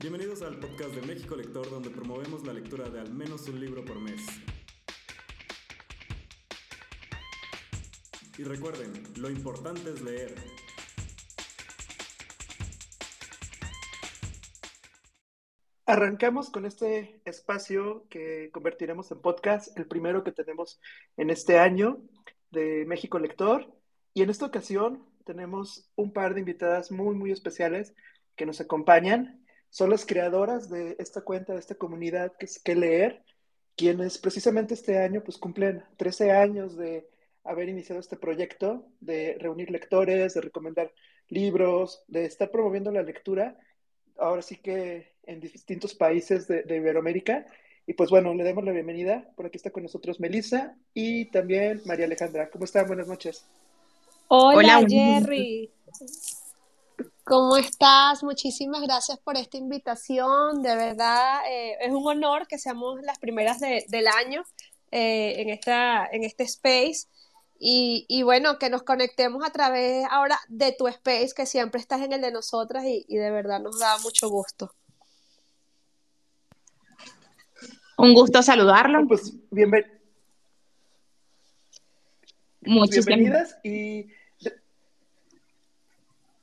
Bienvenidos al podcast de México Lector, donde promovemos la lectura de al menos un libro por mes. Y recuerden, lo importante es leer. Arrancamos con este espacio que convertiremos en podcast, el primero que tenemos en este año de México Lector. Y en esta ocasión tenemos un par de invitadas muy, muy especiales que nos acompañan son las creadoras de esta cuenta, de esta comunidad que es que leer, quienes precisamente este año pues cumplen 13 años de haber iniciado este proyecto, de reunir lectores, de recomendar libros, de estar promoviendo la lectura, ahora sí que en distintos países de, Iberoamérica. Y pues bueno, le damos la bienvenida. Por aquí está con nosotros Melissa y también María Alejandra. ¿Cómo están? Buenas noches. Hola, Jerry. ¿Cómo estás? Muchísimas gracias por esta invitación. De verdad, eh, es un honor que seamos las primeras del año eh, en, esta, en este space. Y, bueno, que nos conectemos a través ahora de tu space, que siempre estás en el de nosotras y, de verdad nos da mucho gusto. Un gusto saludarlo. Pues bienvenidas. Bienvenidas y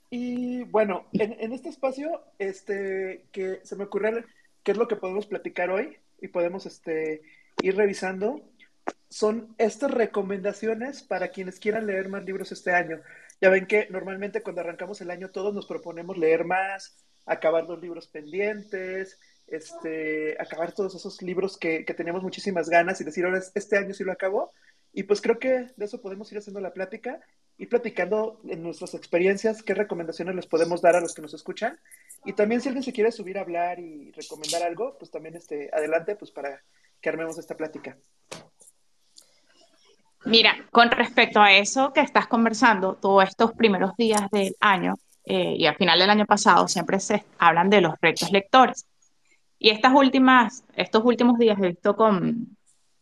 y bueno, en, este espacio, este, que se me ocurre qué es lo que podemos platicar hoy y podemos este, ir revisando, son estas recomendaciones para quienes quieran leer más libros este año. Ya ven que normalmente cuando arrancamos el año todos nos proponemos leer más, acabar los libros pendientes, este, acabar todos esos libros que, que teníamos muchísimas ganas y decir, ahora este año sí lo acabo. Y pues creo que de eso podemos ir haciendo la plática y platicando en nuestras experiencias, qué recomendaciones les podemos dar a los que nos escuchan. Y también si alguien se quiere subir a hablar y recomendar algo, pues también este, adelante, pues para que armemos esta plática. Mira, con respecto a eso que estás conversando, todos estos primeros días del año eh, y al final del año pasado siempre se hablan de los retos lectores. Y estas últimas, estos últimos días he visto con,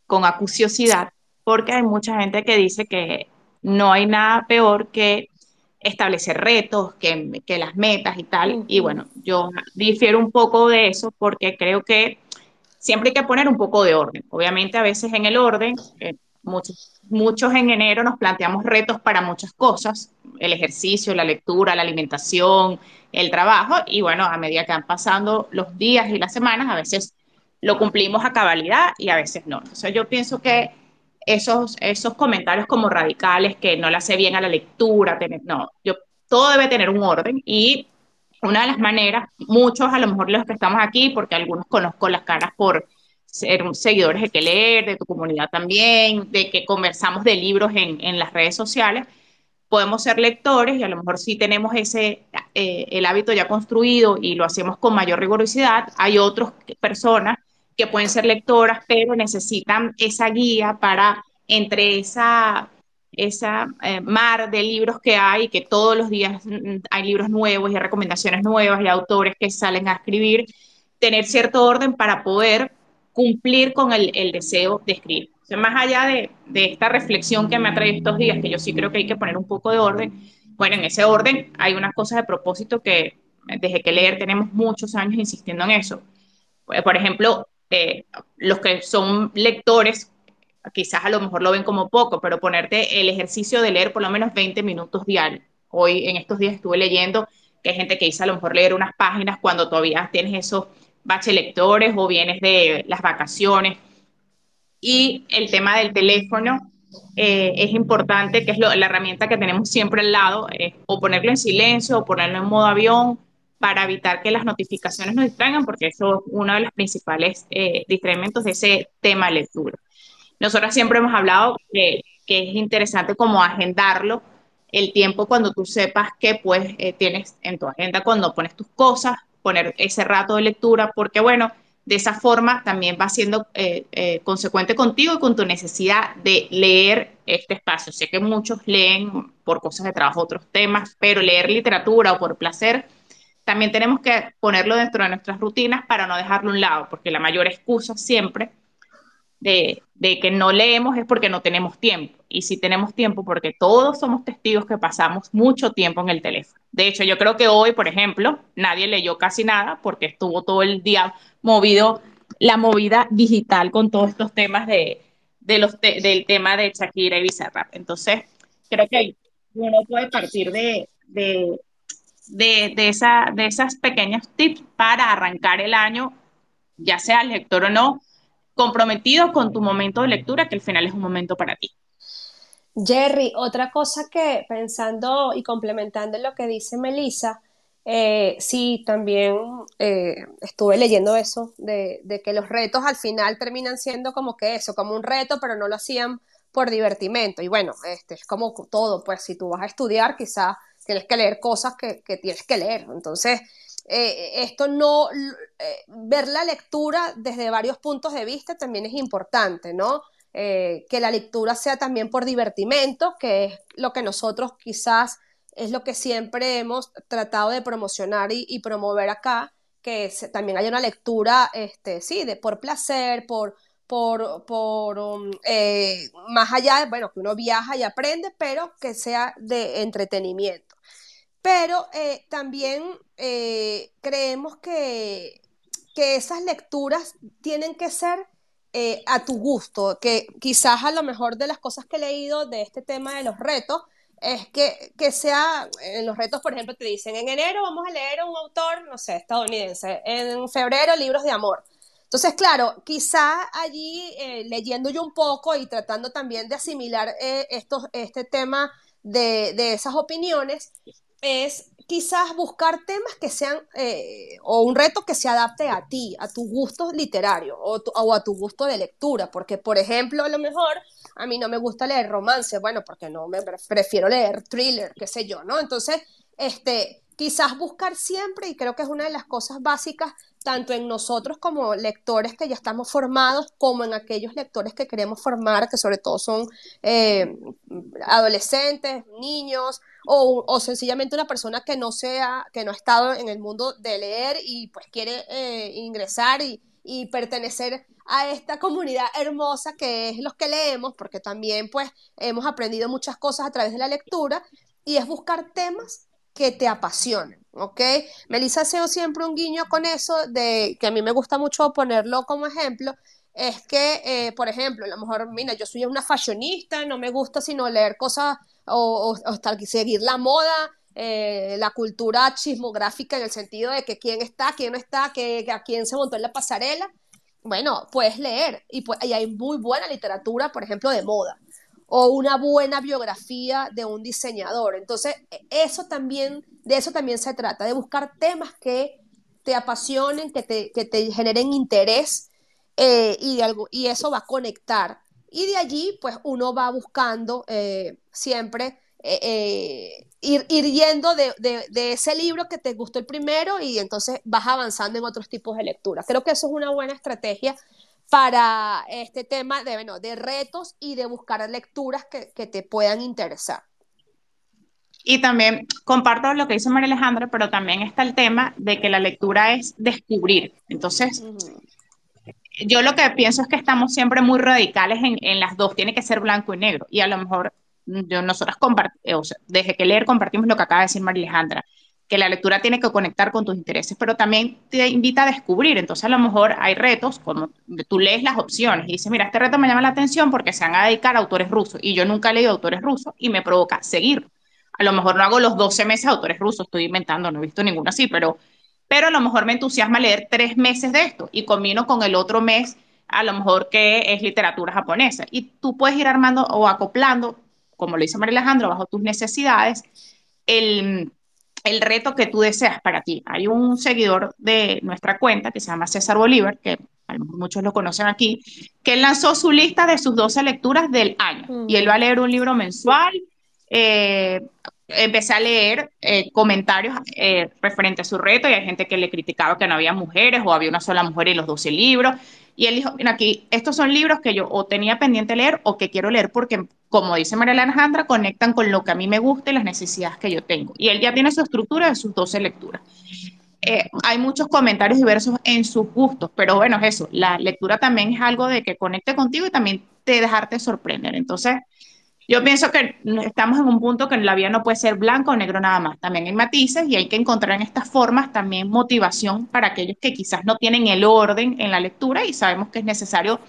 con acuciosidad porque hay mucha gente que dice que no hay nada peor que establecer retos, que, que las metas y tal. Y bueno, yo difiero un poco de eso porque creo que siempre hay que poner un poco de orden. Obviamente a veces en el orden, eh, muchos, muchos en enero nos planteamos retos para muchas cosas, el ejercicio, la lectura, la alimentación, el trabajo, y bueno, a medida que van pasando los días y las semanas, a veces lo cumplimos a cabalidad y a veces no. Entonces yo pienso que esos, esos comentarios como radicales que no le hace bien a la lectura, tener, no, yo, todo debe tener un orden y una de las maneras, muchos a lo mejor los que estamos aquí, porque algunos conozco las caras por ser seguidores de que leer, de tu comunidad también, de que conversamos de libros en, en las redes sociales, podemos ser lectores y a lo mejor si tenemos ese, eh, el hábito ya construido y lo hacemos con mayor rigurosidad, hay otras personas que pueden ser lectoras, pero necesitan esa guía para entre esa, esa eh, mar de libros que hay, que todos los días mm, hay libros nuevos y recomendaciones nuevas y autores que salen a escribir, tener cierto orden para poder cumplir con el, el deseo de escribir. O sea, más allá de, de, esta reflexión que me ha traído estos días, que yo sí creo que hay que poner un poco de orden, bueno, en ese orden hay unas cosas de propósito que desde que leer tenemos muchos años insistiendo en eso. Por ejemplo, eh, los que son lectores, quizás a lo mejor lo ven como poco, pero ponerte el ejercicio de leer por lo menos 20 minutos diarios. Hoy, en estos días, estuve leyendo que hay gente que dice a lo mejor leer unas páginas cuando todavía tienes esos baches lectores o vienes de las vacaciones. Y el tema del teléfono eh, es importante, que es la herramienta que tenemos siempre al lado, o ponerlo en silencio o ponerlo en modo avión para evitar que las notificaciones nos distraigan, porque eso es uno de los principales eh, de ese tema lectura. Nosotros siempre hemos hablado que, que, es interesante como agendarlo el tiempo cuando tú sepas que pues eh, tienes en tu agenda cuando pones tus cosas, poner ese rato de lectura, porque bueno, de esa forma también va siendo eh, eh, consecuente contigo y con tu necesidad de leer este espacio. Sé que muchos leen por cosas de trabajo otros temas, pero leer literatura o por placer también tenemos que ponerlo dentro de nuestras rutinas para no dejarlo a un lado, porque la mayor excusa siempre de, de, que no leemos es porque no tenemos tiempo. Y si tenemos tiempo, porque todos somos testigos que pasamos mucho tiempo en el teléfono. De hecho, yo creo que hoy, por ejemplo, nadie leyó casi nada porque estuvo todo el día movido, la movida digital con todos estos temas de, de los te del tema de Shakira y Bizarrap. Entonces, creo que uno puede partir de, de, de, de, esa, de esas pequeñas tips para arrancar el año, ya sea lector o no, comprometido con tu momento de lectura, que al final es un momento para ti. Jerry, otra cosa que pensando y complementando lo que dice Melissa, eh, sí, también eh, estuve leyendo eso, de, de, que los retos al final terminan siendo como que eso, como un reto, pero no lo hacían por divertimento. Y bueno, este, es como todo, pues si tú vas a estudiar, quizás tienes que leer cosas que, tienes que leer. Entonces, eh, esto no, eh, ver la lectura desde varios puntos de vista también es importante, ¿no? Eh, que la lectura sea también por divertimento, que es lo que nosotros quizás es lo que siempre hemos tratado de promocionar y, promover acá, que también haya una lectura, este, sí, de por placer, por, por, por um, eh, más allá, bueno, que uno viaja y aprende, pero que sea de entretenimiento. Pero eh, también eh, creemos que, que, esas lecturas tienen que ser eh, a tu gusto, que quizás a lo mejor de las cosas que he leído de este tema de los retos, es que, que sea, en los retos, por ejemplo, te dicen, en enero vamos a leer a un autor, no sé, estadounidense, en febrero libros de amor. Entonces, claro, quizá allí leyendo yo un poco y tratando también de asimilar estos, este tema de, de, esas opiniones, es quizás buscar temas que sean, eh, o un reto que se adapte a ti, a tu gusto literario o, tu, o, a tu gusto de lectura, porque, por ejemplo, a lo mejor a mí no me gusta leer romance, bueno, porque no me prefiero leer thriller, qué sé yo, ¿no? Entonces, este, quizás buscar siempre, y creo que es una de las cosas básicas, tanto en nosotros como lectores que ya estamos formados, como en aquellos lectores que queremos formar, que sobre todo son eh, adolescentes, niños, o, o, sencillamente una persona que no sea, que no ha estado en el mundo de leer y pues quiere eh, ingresar y, y pertenecer a esta comunidad hermosa que es los que leemos, porque también pues hemos aprendido muchas cosas a través de la lectura, y es buscar temas que te apasionen, ¿ok? Melissa hace siempre un guiño con eso, de que a mí me gusta mucho ponerlo como ejemplo, es que, eh, por ejemplo, a lo mejor, mira, yo soy una fashionista, no me gusta sino leer cosas o, o, o seguir la moda, eh, la cultura chismográfica en el sentido de que quién está, quién no está, que, que a quién se montó en la pasarela. Bueno, puedes leer y, y hay muy buena literatura, por ejemplo, de moda o una buena biografía de un diseñador. Entonces, eso también, de eso también se trata, de buscar temas que te apasionen, que te, que te generen interés eh, y, de algo, y eso va a conectar. Y de allí, pues uno va buscando eh, siempre eh, eh, ir, ir, yendo de, de, de, ese libro que te gustó el primero y entonces vas avanzando en otros tipos de lectura. Creo que eso es una buena estrategia para este tema de, bueno, de retos y de buscar lecturas que, que, te puedan interesar. Y también comparto lo que dice María Alejandra, pero también está el tema de que la lectura es descubrir. Entonces, uh -huh. yo lo que pienso es que estamos siempre muy radicales en, en, las dos, tiene que ser blanco y negro. Y a lo mejor yo, nosotras o sea, desde que leer compartimos lo que acaba de decir María Alejandra que la lectura tiene que conectar con tus intereses, pero también te invita a descubrir. Entonces, a lo mejor hay retos, como tú lees las opciones y dices, mira, este reto me llama la atención porque se van a dedicar a autores rusos y yo nunca he leído autores rusos y me provoca seguir. A lo mejor no hago los 12 meses de autores rusos, estoy inventando, no he visto ninguno así, pero, pero a lo mejor me entusiasma leer tres meses de esto y combino con el otro mes, a lo mejor que es literatura japonesa. Y tú puedes ir armando o acoplando, como lo dice María Alejandra, bajo tus necesidades, el el reto que tú deseas para ti. Hay un seguidor de nuestra cuenta que se llama César Bolívar, que a lo mejor muchos lo conocen aquí, que lanzó su lista de sus 12 lecturas del año. Mm. Y él va a leer un libro mensual. Eh, empecé a leer eh, comentarios eh, referente a su reto y hay gente que le criticaba que no había mujeres o había una sola mujer en los 12 libros. Y él dijo, mira, aquí, estos son libros que yo o tenía pendiente leer o que quiero leer porque, como dice María Alejandra, conectan con lo que a mí me gusta y las necesidades que yo tengo. Y él ya tiene su estructura de sus 12 lecturas. eh, hay muchos comentarios diversos en sus gustos, pero bueno, es eso, la lectura también es algo de que conecte contigo y también te dejarte sorprender. Entonces, yo pienso que estamos en un punto que la vida no puede ser blanco o negro nada más, también hay matices y hay que encontrar en estas formas también motivación para aquellos que quizás no tienen el orden en la lectura y sabemos que es necesario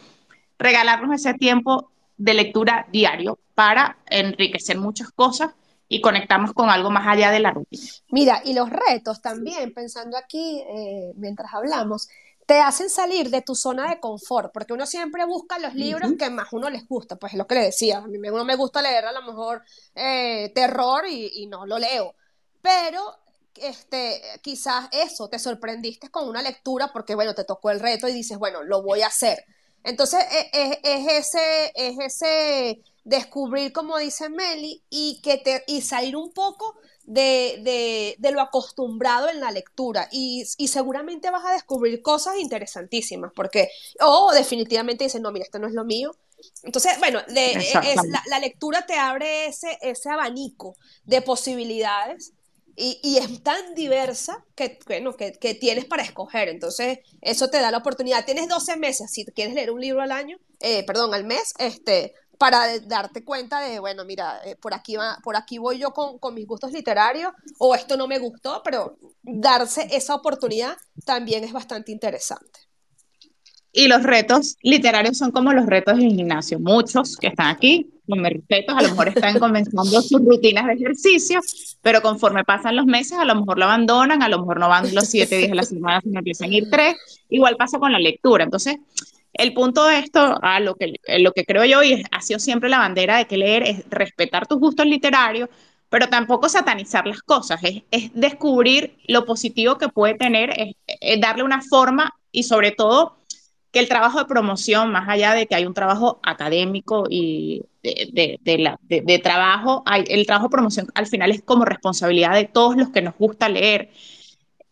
regalarnos ese tiempo de lectura diario para enriquecer muchas cosas y conectarnos con algo más allá de la rutina. Mira, y los retos también, pensando aquí eh, mientras hablamos, te hacen salir de tu zona de confort, porque uno siempre busca los libros que más uno les gusta, pues es lo que le decía, a mí uno me gusta leer a lo mejor eh, terror y, y, no lo leo, pero este, quizás eso, te sorprendiste con una lectura porque, bueno, te tocó el reto y dices, bueno, lo voy a hacer. Entonces, e, e, es, ese, es ese descubrir, como dice Meli, y, que te, y salir un poco de, lo acostumbrado en la lectura. Y, seguramente vas a descubrir cosas interesantísimas, porque, o definitivamente dices, no, mira, esto no es lo mío. Entonces, bueno, la, lectura te abre ese, ese abanico de posibilidades y, es tan diversa que, bueno, que, que, tienes para escoger. Entonces, eso te da la oportunidad. Tienes 12 meses, si quieres leer un libro al año, eh, perdón, al mes, este, para darte cuenta de, bueno, mira, eh, por, aquí va, por aquí voy yo con, con, mis gustos literarios, o esto no me gustó, pero darse esa oportunidad también es bastante interesante. Y los retos literarios son como los retos del gimnasio. Muchos que están aquí, con respetos, a lo mejor están comenzando sus rutinas de ejercicio, pero conforme pasan los meses, a lo mejor lo abandonan, a lo mejor no van los siete días a la semana, sino empiezan a ir tres. Igual pasa con la lectura. Entonces, el punto de esto, a lo que, lo que creo yo, y ha sido siempre la bandera de que leer es respetar tus gustos literarios, pero tampoco satanizar las cosas, es, es descubrir lo positivo que puede tener, es darle una forma y sobre todo que el trabajo de promoción, más allá de que hay un trabajo académico y de, de, trabajo, hay, el trabajo de promoción al final es como responsabilidad de todos los que nos gusta leer.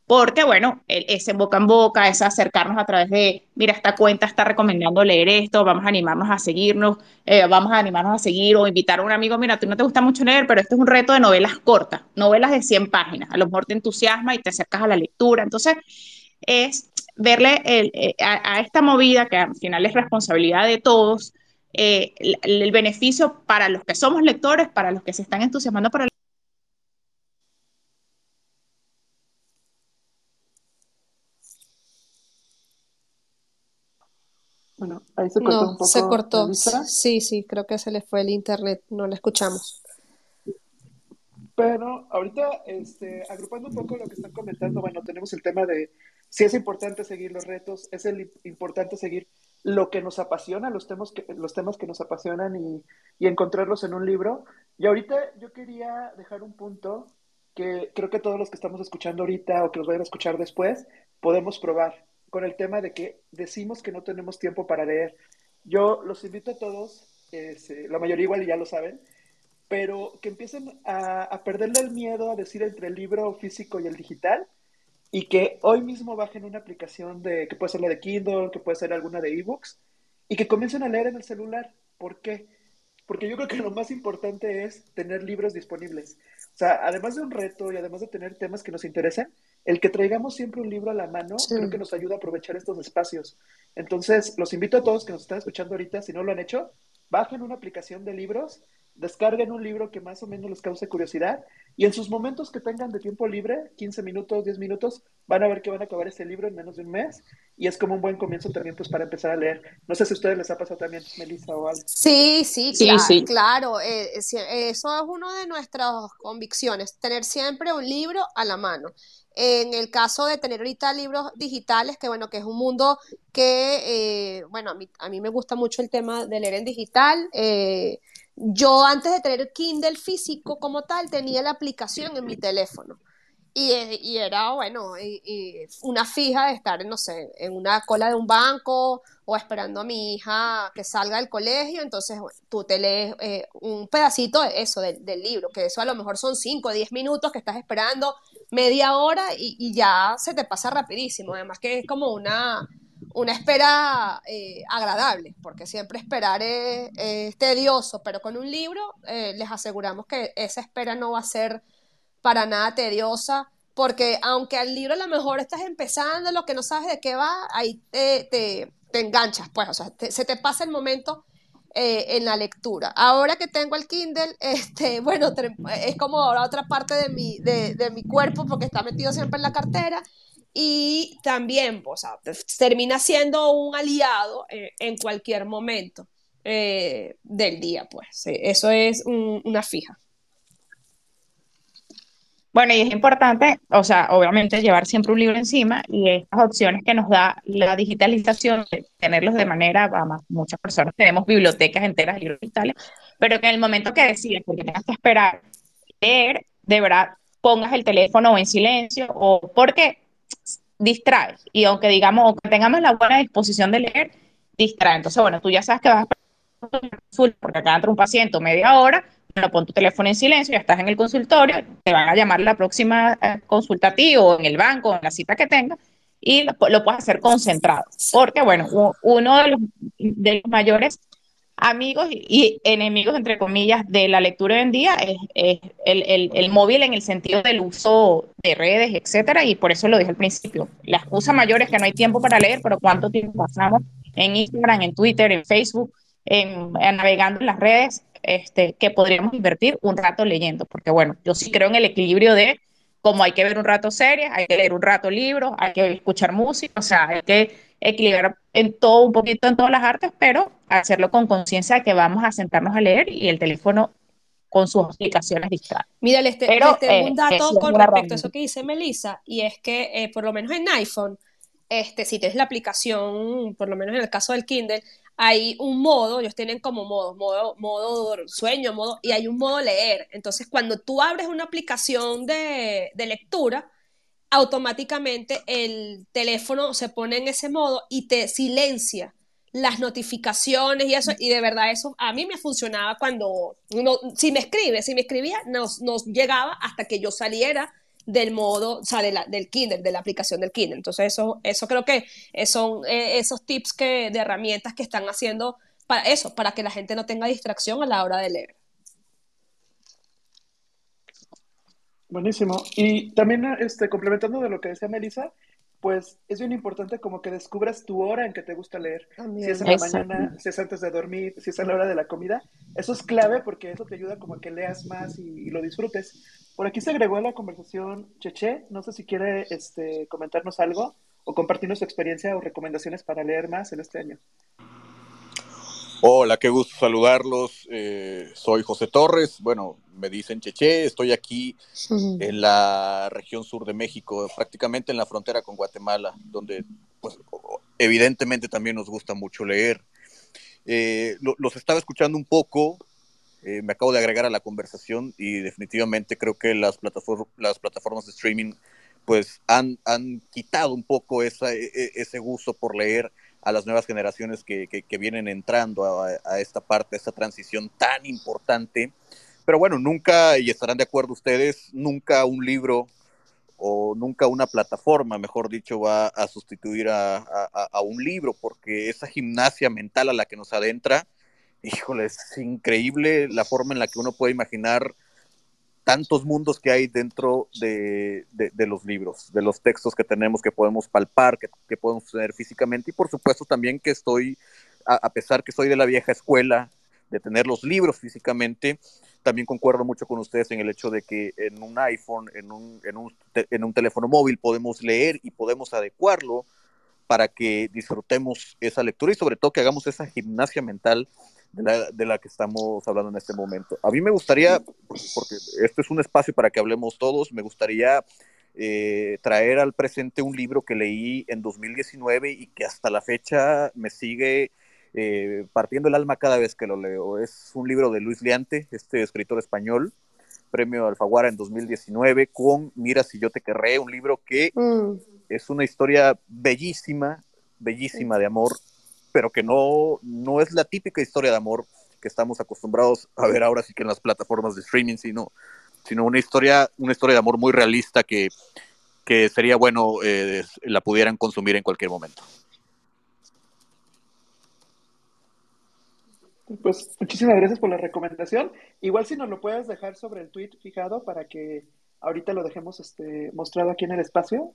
Porque, bueno, ese boca en boca, es acercarnos a través de, mira, esta cuenta está recomendando leer esto, vamos a animarnos a seguirnos, eh, vamos a animarnos a seguir o invitar a un amigo, mira, tú no te gusta mucho leer, pero este es un reto de novelas cortas, novelas de 100 páginas, a lo mejor te entusiasma y te acercas a la lectura. Entonces, es verle eh, a, esta movida, que al final es responsabilidad de todos, eh, el, beneficio para los que somos lectores, para los que se están entusiasmando para Bueno, ahí se cortó un poco. Se cortó. Sí, sí, creo que se le fue el internet, no la escuchamos. Pero ahorita, este, agrupando un poco lo que están comentando, bueno, tenemos el tema de si es importante seguir los retos, es el, importante seguir lo que nos apasiona, los temas que, los temas que nos apasionan y, y, encontrarlos en un libro. Y ahorita yo quería dejar un punto que creo que todos los que estamos escuchando ahorita o que los vayan a escuchar después, podemos probar con el tema de que decimos que no tenemos tiempo para leer. Yo los invito a todos, este, la mayoría igual ya lo saben, pero que empiecen a, perderle el miedo a decir entre el libro físico y el digital y que hoy mismo bajen una aplicación de que puede ser la de Kindle, que puede ser alguna de ebooks y que comiencen a leer en el celular. ¿Por qué? Porque yo creo que lo más importante es tener libros disponibles. O sea, además de un reto y además de tener temas que nos interesen, el que traigamos siempre un libro a la mano creo que nos ayuda a aprovechar estos espacios. Entonces, los invito a todos que nos están escuchando ahorita, si no lo han hecho, bajen una aplicación de libros descarguen un libro que más o menos les cause curiosidad y en sus momentos que tengan de tiempo libre, 15 minutos, 10 minutos, van a ver que van a acabar ese libro en menos de un mes y es como un buen comienzo también pues para empezar a leer. No sé si a ustedes les ha pasado también, Melissa o algo. Sí, sí, claro, sí, claro. Eh, eso es una de nuestras convicciones, tener siempre un libro a la mano. En el caso de tener ahorita libros digitales, que bueno, que es un mundo que, eh, bueno, a mí, a mí me gusta mucho el tema de leer en digital. Eh, yo antes de tener Kindle físico como tal, tenía la aplicación en mi teléfono. Y, era, bueno, una fija de estar, no sé, en una cola de un banco o esperando a mi hija que salga del colegio. Entonces, tú te lees eh, un pedacito de eso, del libro, que eso a lo mejor son 5 o 10 minutos que estás esperando, media hora y, ya se te pasa rapidísimo. Además que es como una una espera eh, agradable, porque siempre esperar es, tedioso, pero con un libro eh, les aseguramos que esa espera no va a ser para nada tediosa porque aunque al libro a lo mejor estás empezando, lo que no sabes de qué va, ahí te, te, te enganchas, pues, o sea, se te pasa el momento eh, en la lectura. Ahora que tengo el Kindle, este, bueno, es como ahora otra parte de mi, de, de mi cuerpo porque está metido siempre en la cartera y también, o sea, termina siendo un aliado eh, en cualquier momento eh, del día, pues. eso es una fija. Bueno, y es importante, o sea, obviamente llevar siempre un libro encima y estas opciones que nos da la digitalización, tenerlos de manera, vamos, muchas personas tenemos bibliotecas enteras de libros digitales, pero que en el momento que decides, porque tengas que esperar leer, de verdad pongas el teléfono en silencio o porque distrae. Y aunque digamos, o que tengamos la buena disposición de leer, distrae. Entonces, bueno, tú ya sabes que vas a porque acá entra un paciente media hora, bueno, pon tu teléfono en silencio, ya estás en el consultorio, te van a llamar la próxima eh, consulta a ti o en el banco, en la cita que tengas, y lo, puedes hacer concentrado. Porque, bueno, uno de los, de los mayores amigos y enemigos, entre comillas, de la lectura hoy en día es, el, móvil en el sentido del uso de redes, etcétera, y por eso lo dije al principio. La excusa mayor es que no hay tiempo para leer, pero ¿cuánto tiempo pasamos en Instagram, en Twitter, en Facebook, en, navegando en las redes, este, que podríamos invertir un rato leyendo? Porque bueno, yo sí creo en el equilibrio de como hay que ver un rato series, hay que leer un rato libros, hay que escuchar música, o sea, hay que equilibrar en todo, un poquito en todas las artes, pero hacerlo con conciencia de que vamos a sentarnos a leer y el teléfono con sus aplicaciones distrae. Mira, les, tengo un eh, dato con respecto a eso que dice Melissa, y es que eh, por lo menos en iPhone, este, si tienes la aplicación, por lo menos en el caso del Kindle, hay un modo, ellos tienen como modo, modo, modo sueño, modo, y hay un modo leer. Entonces, cuando tú abres una aplicación de, de lectura, automáticamente el teléfono se pone en ese modo y te silencia las notificaciones y eso, y de verdad eso a mí me funcionaba cuando si me escribe, si me escribía, nos llegaba hasta que yo saliera del modo, o sea, del Kindle, de la aplicación del Kindle. Entonces eso, eso creo que son eh, esos tips que, de herramientas que están haciendo para eso, para que la gente no tenga distracción a la hora de leer. Buenísimo. Y también, este, complementando de lo que decía Melissa, pues es bien importante como que descubras tu hora en que te gusta leer. Si es en la mañana, si es antes de dormir, si es a la hora de la comida. Eso es clave porque eso te ayuda como a que leas más y, lo disfrutes. Por aquí se agregó a la conversación Cheche. No sé si quiere este, comentarnos algo o compartirnos su experiencia o recomendaciones para leer más en este año. Hola, qué gusto saludarlos. Eh, soy José Torres. Bueno, me dicen Cheche. Estoy aquí en la región sur de México, prácticamente en la frontera con Guatemala, donde pues, evidentemente también nos gusta mucho leer. Eh, los estaba escuchando un poco. Eh, me acabo de agregar a la conversación y definitivamente creo que las, las plataformas de streaming pues han, han quitado un poco esa, e, e, ese gusto por leer a las nuevas generaciones que, vienen entrando a, esta parte, a esta transición tan importante. Pero bueno, nunca, y estarán de acuerdo ustedes, nunca un libro o nunca una plataforma, mejor dicho, va a sustituir a, a, un libro, porque esa gimnasia mental a la que nos adentra, híjole, es increíble la forma en la que uno puede imaginar tantos mundos que hay dentro de, los libros, de los textos que tenemos, que podemos palpar, que, podemos tener físicamente, y por supuesto también que estoy, a, pesar que soy de la vieja escuela, de tener los libros físicamente, también concuerdo mucho con ustedes en el hecho de que en un iPhone, en un, en un, en un teléfono móvil podemos leer y podemos adecuarlo para que disfrutemos esa lectura y sobre todo que hagamos esa gimnasia mental de la, que estamos hablando en este momento. A mí me gustaría, porque esto es un espacio para que hablemos todos, me gustaría eh, traer al presente un libro que leí en 2019 y que hasta la fecha me sigue eh, partiendo el alma cada vez que lo leo. Es un libro de Luis Liante, este escritor español, premio Alfaguara en 2019, con Mira si yo te querré, un libro que mm. es una historia bellísima, bellísima de amor pero que no, no es la típica historia de amor que estamos acostumbrados a ver ahora sí que en las plataformas de streaming, sino, sino una historia, una historia de amor muy realista que, que sería bueno eh, la pudieran consumir en cualquier momento. Pues muchísimas gracias por la recomendación. Igual si nos lo puedes dejar sobre el tweet fijado para que ahorita lo dejemos este, mostrado aquí en el espacio.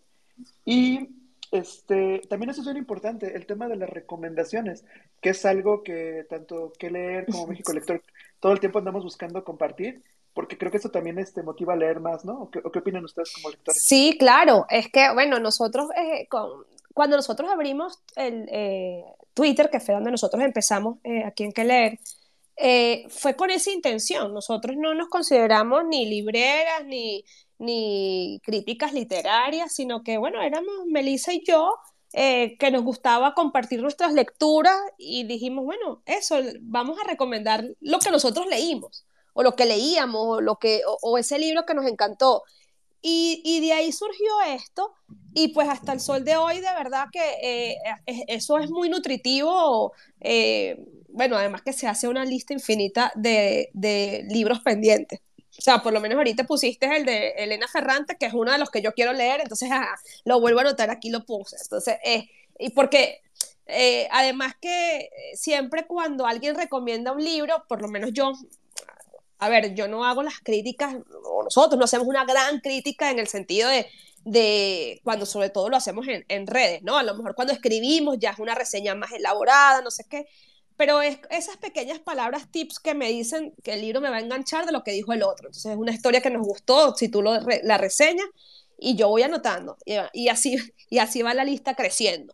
Y este, también eso es muy importante, el tema de las recomendaciones, que es algo que tanto que leer como México Lector todo el tiempo andamos buscando compartir, porque creo que eso también este, motiva a leer más, ¿no? ¿O qué, opinan ustedes como lectores? Sí, claro, es que, bueno, nosotros, eh, cuando nosotros abrimos el eh, Twitter, que fue donde nosotros empezamos eh, aquí en Que Leer, fue con esa intención. Nosotros no nos consideramos ni libreras, ni, ni críticas literarias, sino que, bueno, éramos Melissa y yo, eh, que nos gustaba compartir nuestras lecturas y dijimos, bueno, eso, vamos a recomendar lo que nosotros leímos, o lo que leíamos, o, lo que, o, ese libro que nos encantó. Y, y, de ahí surgió esto, y pues hasta el sol de hoy, de verdad que eh, eso es muy nutritivo. Eh, bueno, además que se hace una lista infinita de, de libros pendientes. O sea, por lo menos ahorita pusiste el de Elena Ferrante, que es uno de los que yo quiero leer, entonces lo vuelvo a anotar, aquí lo puse. Entonces, eh, y porque eh, además que siempre cuando alguien recomienda un libro, por lo menos yo, a ver, yo no hago las críticas, o nosotros no hacemos una gran crítica en el sentido de, de cuando sobre todo lo hacemos en, en redes, ¿no? A lo mejor cuando escribimos ya es una reseña más elaborada, no sé qué, pero es esas pequeñas palabras, tips que me dicen que el libro me va a enganchar de lo que dijo el otro. Entonces es una historia que nos gustó, si tú lo la reseñas, y yo voy anotando, y, así, y así va la lista creciendo.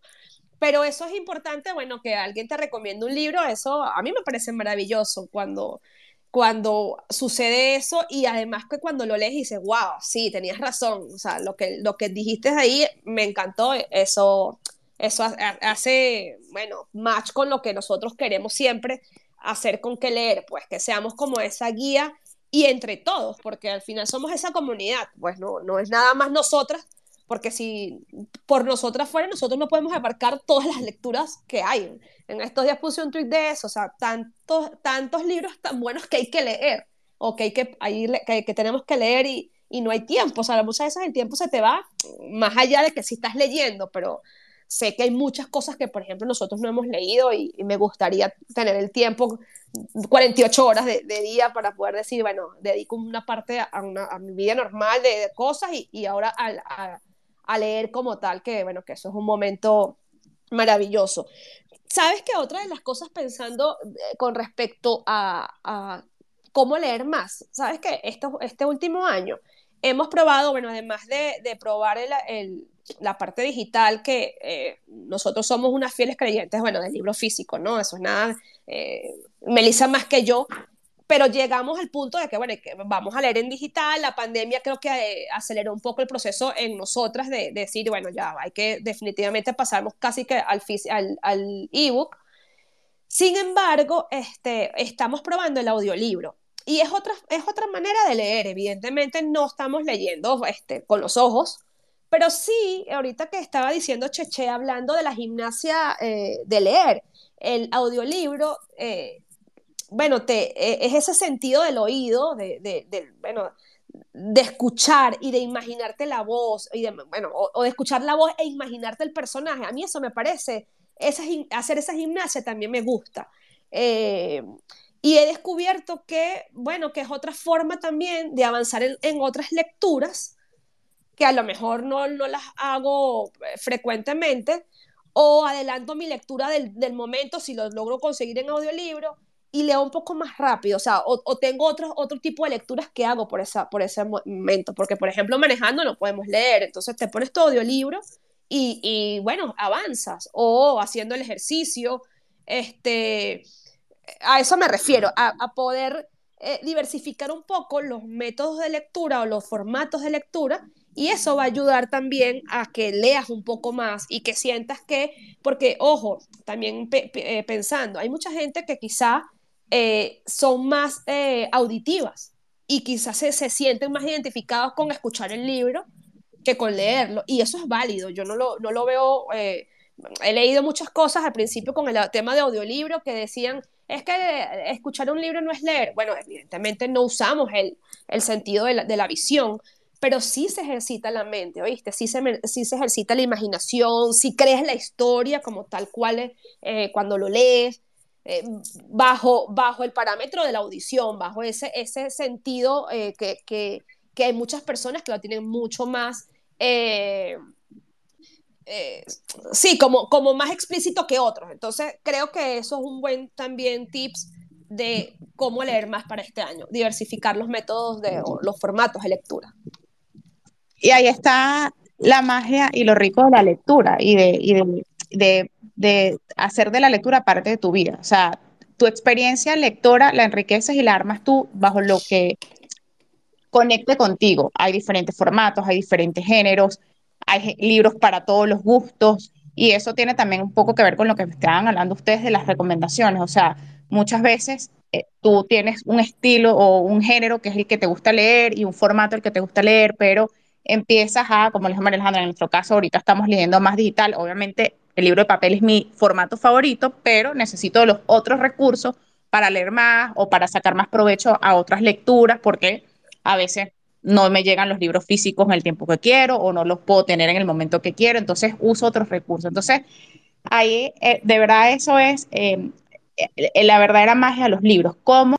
Pero eso es importante, bueno, que alguien te recomiende un libro, eso a mí me parece maravilloso cuando, cuando sucede eso y además que cuando lo lees y dices, wow, sí, tenías razón, o sea, lo que, lo que dijiste ahí me encantó, eso eso hace, bueno, match con lo que nosotros queremos siempre hacer con que leer, pues que seamos como esa guía y entre todos, porque al final somos esa comunidad, pues no, no es nada más nosotras, porque si por nosotras fuera, nosotros no podemos abarcar todas las lecturas que hay. En estos días puse un tweet de eso, o sea, tantos, tantos libros tan buenos que hay que leer, o que, hay que, que, que tenemos que leer y, y no hay tiempo, o sea, muchas veces el tiempo se te va más allá de que si estás leyendo, pero sé que hay muchas cosas que, por ejemplo, nosotros no hemos leído y, me gustaría tener el tiempo, 48 horas de, día para poder decir, bueno, dedico una parte a, mi vida normal de, cosas y, ahora a, a, leer como tal, que bueno, que eso es un momento maravilloso. ¿Sabes que otra de las cosas pensando eh, con respecto a, cómo leer más? ¿Sabes que esto, este último año hemos probado, bueno, además de, de probar el la parte digital, que eh, nosotros somos unas fieles creyentes, bueno, del libro físico, ¿no? Eso es nada, eh, Melissa más que yo, pero llegamos al punto de que, bueno, que vamos a leer en digital, la pandemia creo que eh, aceleró un poco el proceso en nosotras de, decir, bueno, ya hay que definitivamente pasarnos casi que al, al, al ebook. Sin embargo, este, estamos probando el audiolibro. Y es otra, es otra manera de leer, evidentemente no estamos leyendo este, con los ojos, pero sí, ahorita que estaba diciendo Cheche, hablando de la gimnasia eh, de leer, el audiolibro, eh, bueno, te, eh, es ese sentido del oído, de, bueno, de escuchar y de imaginarte la voz, y bueno, o, de escuchar la voz e imaginarte el personaje. A mí eso me parece, hacer esa gimnasia también me gusta. Y he descubierto que, bueno, que es otra forma también de avanzar en otras lecturas que a lo mejor no, no las hago eh, frecuentemente, o adelanto mi lectura del, del, momento si lo logro conseguir en audiolibro y leo un poco más rápido, o o, tengo otro, otro tipo de lecturas que hago por, esa, por ese momento, porque por ejemplo manejando no podemos leer, entonces te pones tu audiolibro y, y bueno, avanzas, o haciendo el ejercicio, este, a eso me refiero, a, poder eh, diversificar un poco los métodos de lectura o los formatos de lectura y eso va a ayudar también a que leas un poco más y que sientas que, porque ojo, también eh, pensando, hay mucha gente que quizá eh, son más auditivas y quizás se, sienten más identificados con escuchar el libro que con leerlo. Y eso es válido, yo no lo, no lo veo, he leído muchas cosas al principio con el tema de audiolibro que decían, es que escuchar un libro no es leer. Bueno, evidentemente no usamos el, el sentido de la, de la visión, pero sí se ejercita la mente, ¿oíste? Sí se, sí se ejercita la imaginación, sí crees la historia como tal cual eh, cuando lo lees, eh, bajo, bajo el parámetro de la audición, bajo ese, ese sentido eh, que, que, que hay muchas personas que lo tienen mucho más, eh, sí, como, como más explícito que otros. Entonces, creo que eso es un buen también tips de cómo leer más para este año, diversificar los métodos de los formatos de lectura. Y ahí está la magia y lo rico de la lectura y de, y de, de, hacer de la lectura parte de tu vida. O sea, tu experiencia lectora la enriqueces y la armas tú bajo lo que conecte contigo. Hay diferentes formatos, hay diferentes géneros, hay libros para todos los gustos y eso tiene también un poco que ver con lo que estaban hablando ustedes de las recomendaciones. O sea, muchas veces eh, tú tienes un estilo o un género que es el que te gusta leer y un formato el que te gusta leer, pero empiezas a, como les María Alejandra, en nuestro caso ahorita estamos leyendo más digital, obviamente el libro de papel es mi formato favorito, pero necesito los otros recursos para leer más o para sacar más provecho a otras lecturas, porque a veces no me llegan los libros físicos en el tiempo que quiero o no los puedo tener en el momento que quiero, entonces uso otros recursos. Entonces, ahí eh, de verdad eso es eh, eh, la verdadera magia de los libros, cómo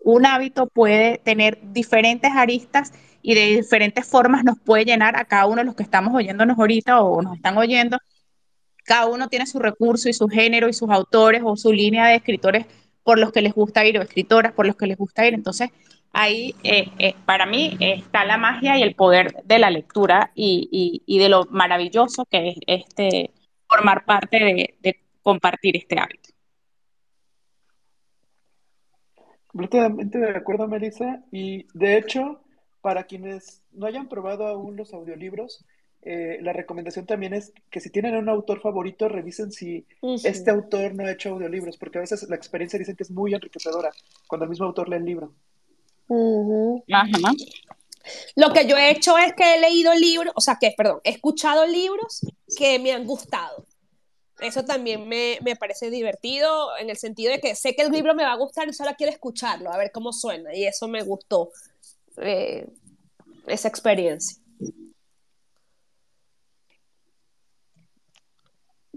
un hábito puede tener diferentes aristas y de diferentes formas nos puede llenar a cada uno de los que estamos oyéndonos ahorita o nos están oyendo. Cada uno tiene su recurso y su género y sus autores o su línea de escritores por los que les gusta ir o escritoras por los que les gusta ir. Entonces, ahí eh, eh, para mí está la magia y el poder de la lectura y, y, de lo maravilloso que es este, formar parte de, de compartir este hábito. Completamente de acuerdo, Melissa. Y de hecho, para quienes no hayan probado aún los audiolibros, eh, la recomendación también es que si tienen un autor favorito, revisen si este autor no ha hecho audiolibros, porque a veces la experiencia dicen que es muy enriquecedora cuando el mismo autor lee el libro. Lo que yo he hecho es que he leído libros, o sea, que, perdón, he escuchado libros que me han gustado. Eso también me, me, parece divertido en el sentido de que sé que el libro me va a gustar y solo quiero escucharlo, a ver cómo suena. Y eso me gustó. Eh, esa experiencia.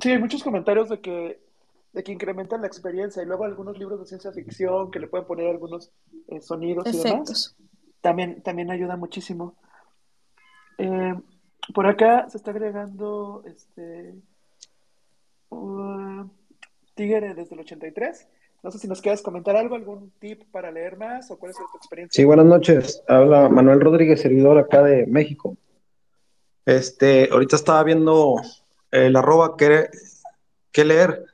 Sí, hay muchos comentarios de que, de que incrementan la experiencia y luego algunos libros de ciencia ficción que le pueden poner algunos eh, sonidos y demás. También, también ayuda muchísimo. Eh, por acá se está agregando este uh, Tigre desde el 83. No sé si nos quieras comentar algo, algún tip para leer más o cuál es tu experiencia. Sí, buenas noches. Habla Manuel Rodríguez, servidor acá de México. Este, ahorita estaba viendo el arroba que, que leer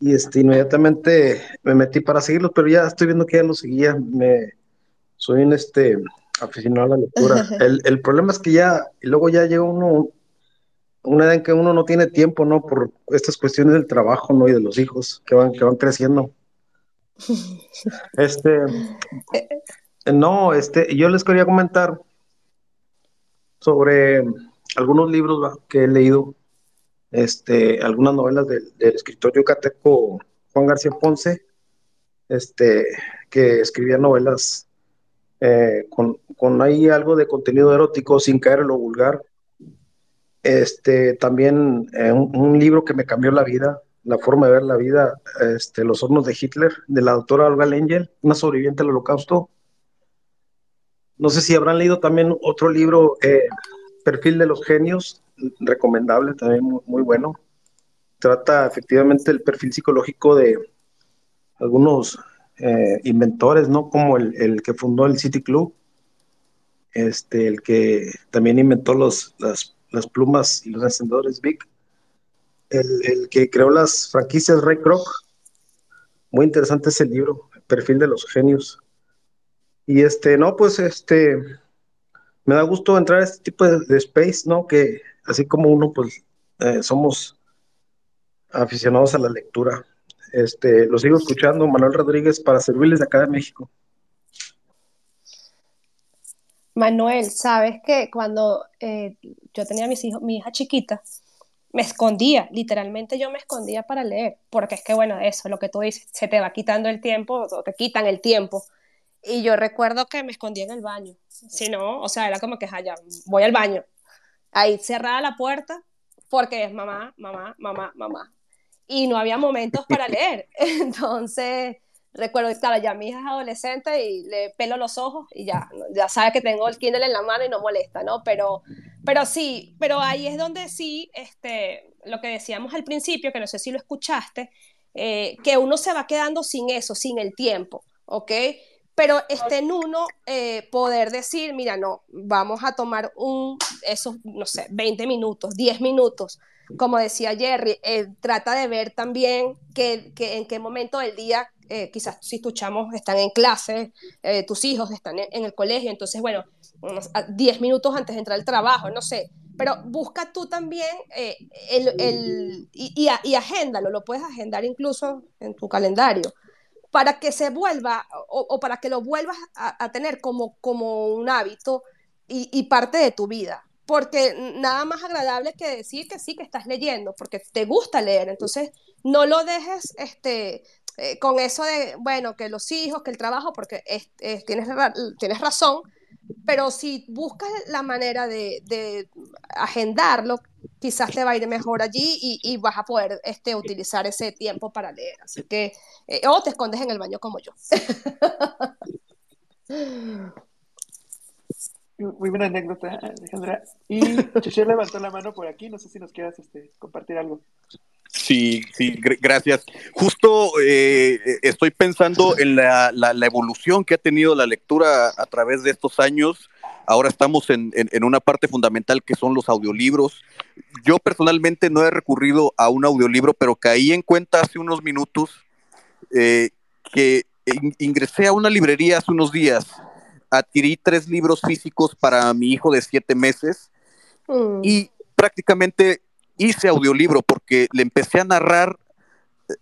y este, inmediatamente me metí para seguirlos, pero ya estoy viendo que ya lo seguía. Me, soy un este, aficionado a la lectura. el, el problema es que ya, y luego ya llega uno, una edad en que uno no tiene tiempo, ¿no? Por estas cuestiones del trabajo, ¿no? Y de los hijos que van, que van creciendo. Este, no, este, yo les quería comentar sobre algunos libros que he leído, este, algunas novelas del, escritor yucateco Juan García Ponce, este, que escribía novelas eh, con, con ahí algo de contenido erótico sin caer en lo vulgar. Este, también eh, un, libro que me cambió la vida, la forma de ver la vida, este, Los hornos de Hitler, de la doctora Olga Lengel, una sobreviviente del holocausto. No sé si habrán leído también otro libro, eh, Perfil de los Genios, recomendable, también muy, bueno. Trata efectivamente el perfil psicológico de algunos eh, inventores, ¿no? Como el, que fundó el City Club, este, el que también inventó los, las, plumas y los encendedores Vic el, que creó las franquicias Ray Kroc. Muy interesante ese libro, Perfil de los Genios. Y este, no, pues este, me da gusto entrar a este tipo de, space, ¿no? Que así como uno, pues eh, somos aficionados a la lectura. Este, lo sigo escuchando, Manuel Rodríguez, para servirles de acá de México. Manuel, sabes que cuando eh, yo tenía mis hijos, mi hija chiquita, me escondía, literalmente yo me escondía para leer, porque es que, bueno, eso, lo que tú dices, se te va quitando el tiempo, o te quitan el tiempo. Y yo recuerdo que me escondía en el baño, si no, o sea, era como que, ya, voy al baño. Ahí cerrada la puerta, porque es mamá, mamá, mamá, mamá. Y no había momentos para leer. Entonces, recuerdo, claro, ya mi hija es adolescente y le pelo los ojos y ya, ya sabe que tengo el Kindle en la mano y no molesta, ¿no? Pero, pero sí, pero ahí es donde sí, este, lo que decíamos al principio, que no sé si lo escuchaste, eh, que uno se va quedando sin eso, sin el tiempo, ¿ok? Pero está en uno eh, poder decir, mira, no, vamos a tomar un, esos, no sé, 20 minutos, 10 minutos, como decía Jerry, eh, trata de ver también que, en qué momento del día, quizás si tus chamos están en clase, tus hijos están en, el colegio, entonces, bueno, 10 minutos antes de entrar al trabajo, no sé, pero busca tú también eh, el, el, y, y, agéndalo, lo puedes agendar incluso en tu calendario, para que se vuelva o, para que lo vuelvas a, tener como, como un hábito y, parte de tu vida. Porque nada más agradable que decir que sí, que estás leyendo, porque te gusta leer. Entonces, no lo dejes este, eh, con eso de, bueno, que los hijos, que el trabajo, porque tienes, tienes razón, pero si buscas la manera de, agendarlo, quizás te va a ir mejor allí y, vas a poder este, utilizar ese tiempo para leer. Así que, eh, o te escondes en el baño como yo. Muy buena anécdota, Alejandra. Y Cheche levantó la mano por aquí, no sé si nos quieras este, compartir algo. Sí, sí, gracias. Justo eh, estoy pensando en la, evolución que ha tenido la lectura a través de estos años. Ahora estamos en, una parte fundamental que son los audiolibros. Yo personalmente no he recurrido a un audiolibro, pero caí en cuenta hace unos minutos eh, que ingresé a una librería hace unos días. Adquirí tres libros físicos para mi hijo de siete meses mm. y prácticamente hice audiolibro porque le empecé a narrar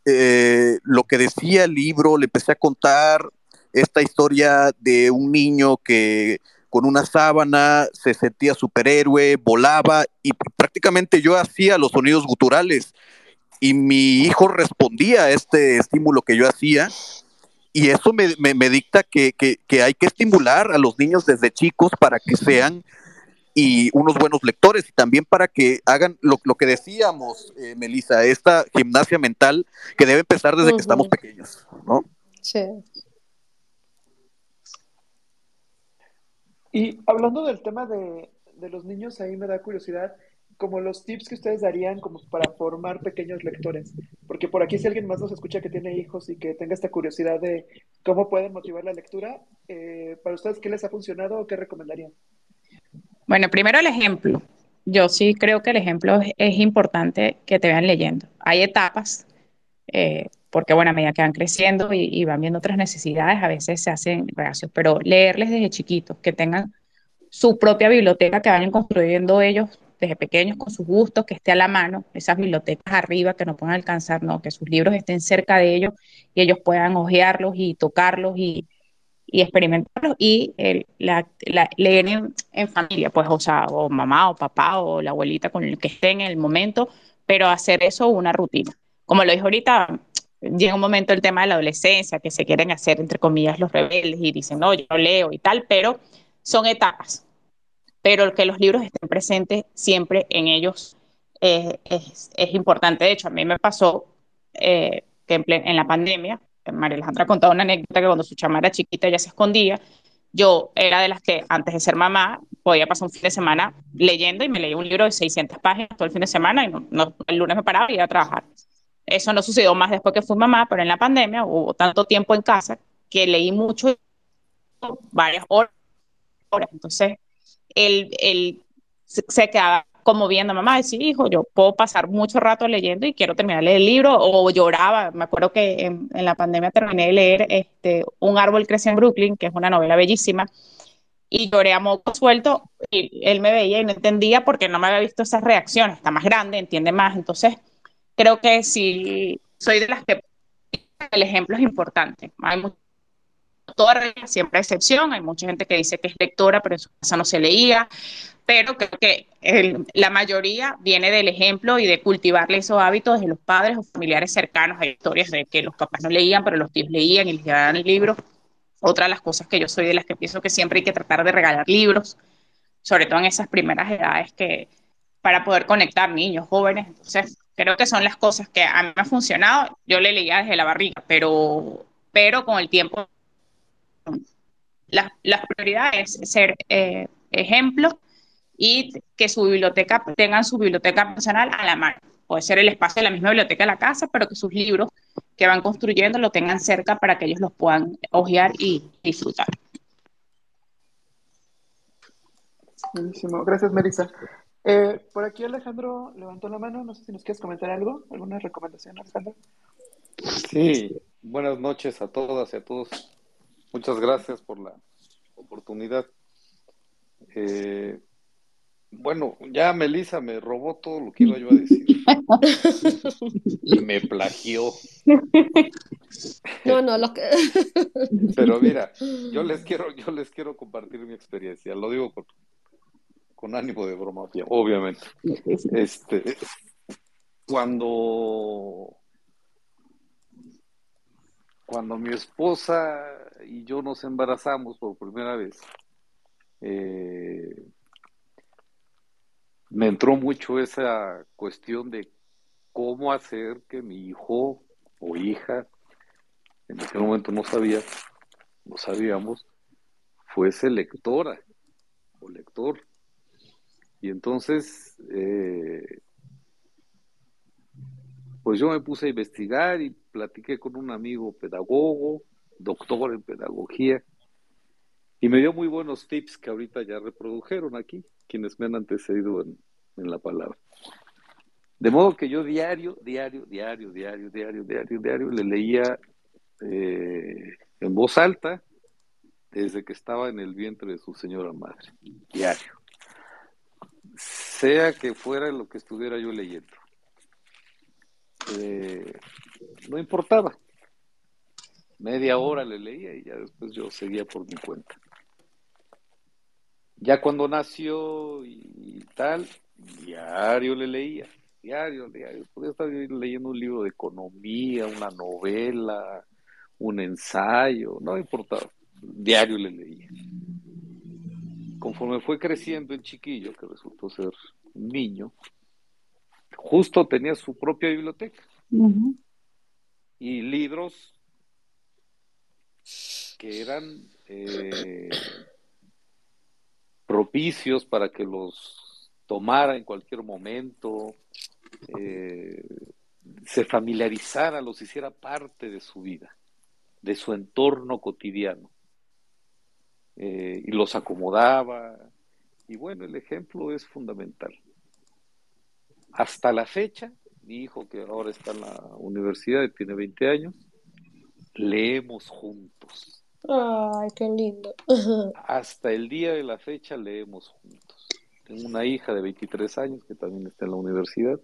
eh, lo que decía el libro, le empecé a contar esta historia de un niño que con una sábana se sentía superhéroe, volaba y prácticamente yo hacía los sonidos guturales. Y mi hijo respondía a este estímulo que yo hacía y eso me, dicta que, que, hay que estimular a los niños desde chicos para que sean y unos buenos lectores y también para que hagan lo, que decíamos, eh, Melissa, esta gimnasia mental que debe empezar desde que estamos pequeños, ¿no? Sí. Y hablando del tema de, los niños, ahí me da curiosidad, como los tips que ustedes darían como para formar pequeños lectores, porque por aquí si alguien más nos escucha que tiene hijos y que tenga esta curiosidad de cómo pueden motivar la lectura, eh, para ustedes, ¿qué les ha funcionado o qué recomendarían? Bueno, primero el ejemplo. Yo sí creo que el ejemplo es, importante que te vean leyendo. Hay etapas, eh, porque bueno, a medida que van creciendo y, van viendo otras necesidades, a veces se hacen reacciones, pero leerles desde chiquitos, que tengan su propia biblioteca, que vayan construyendo ellos desde pequeños con sus gustos, que esté a la mano, esas bibliotecas arriba que no puedan alcanzar, no, que sus libros estén cerca de ellos y ellos puedan hojearlos y tocarlos y, y experimentarlos y el, la, leer en, familia, pues, o sea, o mamá o papá o la abuelita con el que esté en el momento, pero hacer eso una rutina. Como lo dijo ahorita, llega un momento el tema de la adolescencia, que se quieren hacer, entre comillas, los rebeldes y dicen, no, yo leo y tal, pero son etapas. Pero que los libros estén presentes siempre en ellos es, es, importante. De hecho, a mí me pasó eh, que en la pandemia, María Alejandra ha contado una anécdota que cuando su chama era chiquita ella se escondía. Yo era de las que antes de ser mamá podía pasar un fin de semana leyendo y me leía un libro de 600 páginas todo el fin de semana y no, el lunes me paraba y iba a trabajar. Eso no sucedió más después que fui mamá, pero en la pandemia hubo tanto tiempo en casa que leí mucho, varias horas. Entonces, el, el, se quedaba como viendo mamá, decir, hijo, yo puedo pasar mucho rato leyendo y quiero terminar el libro, o lloraba. Me acuerdo que en, la pandemia terminé de leer este, Un árbol crece en Brooklyn, que es una novela bellísima, y lloré a moco suelto, y él me veía y no entendía porque no me había visto esas reacciones, está más grande, entiende más, entonces creo que sí, soy de las que el ejemplo es importante. Hay mucho, toda regla siempre hay excepción, hay mucha gente que dice que es lectora, pero en su casa no se leía, pero creo que la mayoría viene del ejemplo y de cultivarle esos hábitos de los padres o familiares cercanos. Hay historias de que los papás no leían, pero los tíos leían y les llevaban el libro. Otra de las cosas que yo soy de las que pienso que siempre hay que tratar de regalar libros, sobre todo en esas primeras edades que para poder conectar niños, jóvenes. Entonces, creo que son las cosas que a mí me han funcionado. Yo le leía desde la barriga, pero pero con el tiempo las, las prioridades es ser eh, ejemplo y que su biblioteca tengan su biblioteca personal a la mano. Puede ser el espacio de la misma biblioteca de la casa, pero que sus libros que van construyendo lo tengan cerca para que ellos los puedan hojear y disfrutar. Buenísimo, gracias Melissa. Eh, por aquí Alejandro levantó la mano, no sé si nos quieres comentar algo, alguna recomendación Alejandro. Sí, buenas noches a todas y a todos. Muchas gracias por la oportunidad. Eh, bueno, ya Melissa me robó todo lo que iba yo a decir. y me plagió. No, no, lo que... Pero mira, yo les quiero, yo les quiero compartir mi experiencia. Lo digo con, con ánimo de broma, obviamente. Este, cuando, cuando mi esposa y yo nos embarazamos por primera vez, eh, me entró mucho esa cuestión de cómo hacer que mi hijo o hija, en ese momento no sabía, no sabíamos, fuese lectora o lector. Y entonces, eh, pues yo me puse a investigar y platiqué con un amigo pedagogo, doctor en pedagogía, y me dio muy buenos tips que ahorita ya reprodujeron aquí, quienes me han antecedido en, la palabra. De modo que yo diario, diario, diario, diario, diario, diario, diario, le leía eh, en voz alta desde que estaba en el vientre de su señora madre, diario sea que fuera lo que estuviera yo leyendo. Eh, no importaba. Media hora le leía y ya después yo seguía por mi cuenta. Ya cuando nació y tal, diario le leía, diario, diario. Podía estar leyendo un libro de economía, una novela, un ensayo, no importaba. Diario le leía conforme fue creciendo el chiquillo, que resultó ser niño, justo tenía su propia biblioteca y libros que eran eh, propicios para que los tomara en cualquier momento, eh, se familiarizara, los hiciera parte de su vida, de su entorno cotidiano. Eh, y los acomodaba. Y bueno, el ejemplo es fundamental. Hasta la fecha, mi hijo que ahora está en la universidad, tiene 20 años, leemos juntos. Ay, qué lindo. Hasta el día de la fecha leemos juntos. Tengo una hija de 23 años que también está en la universidad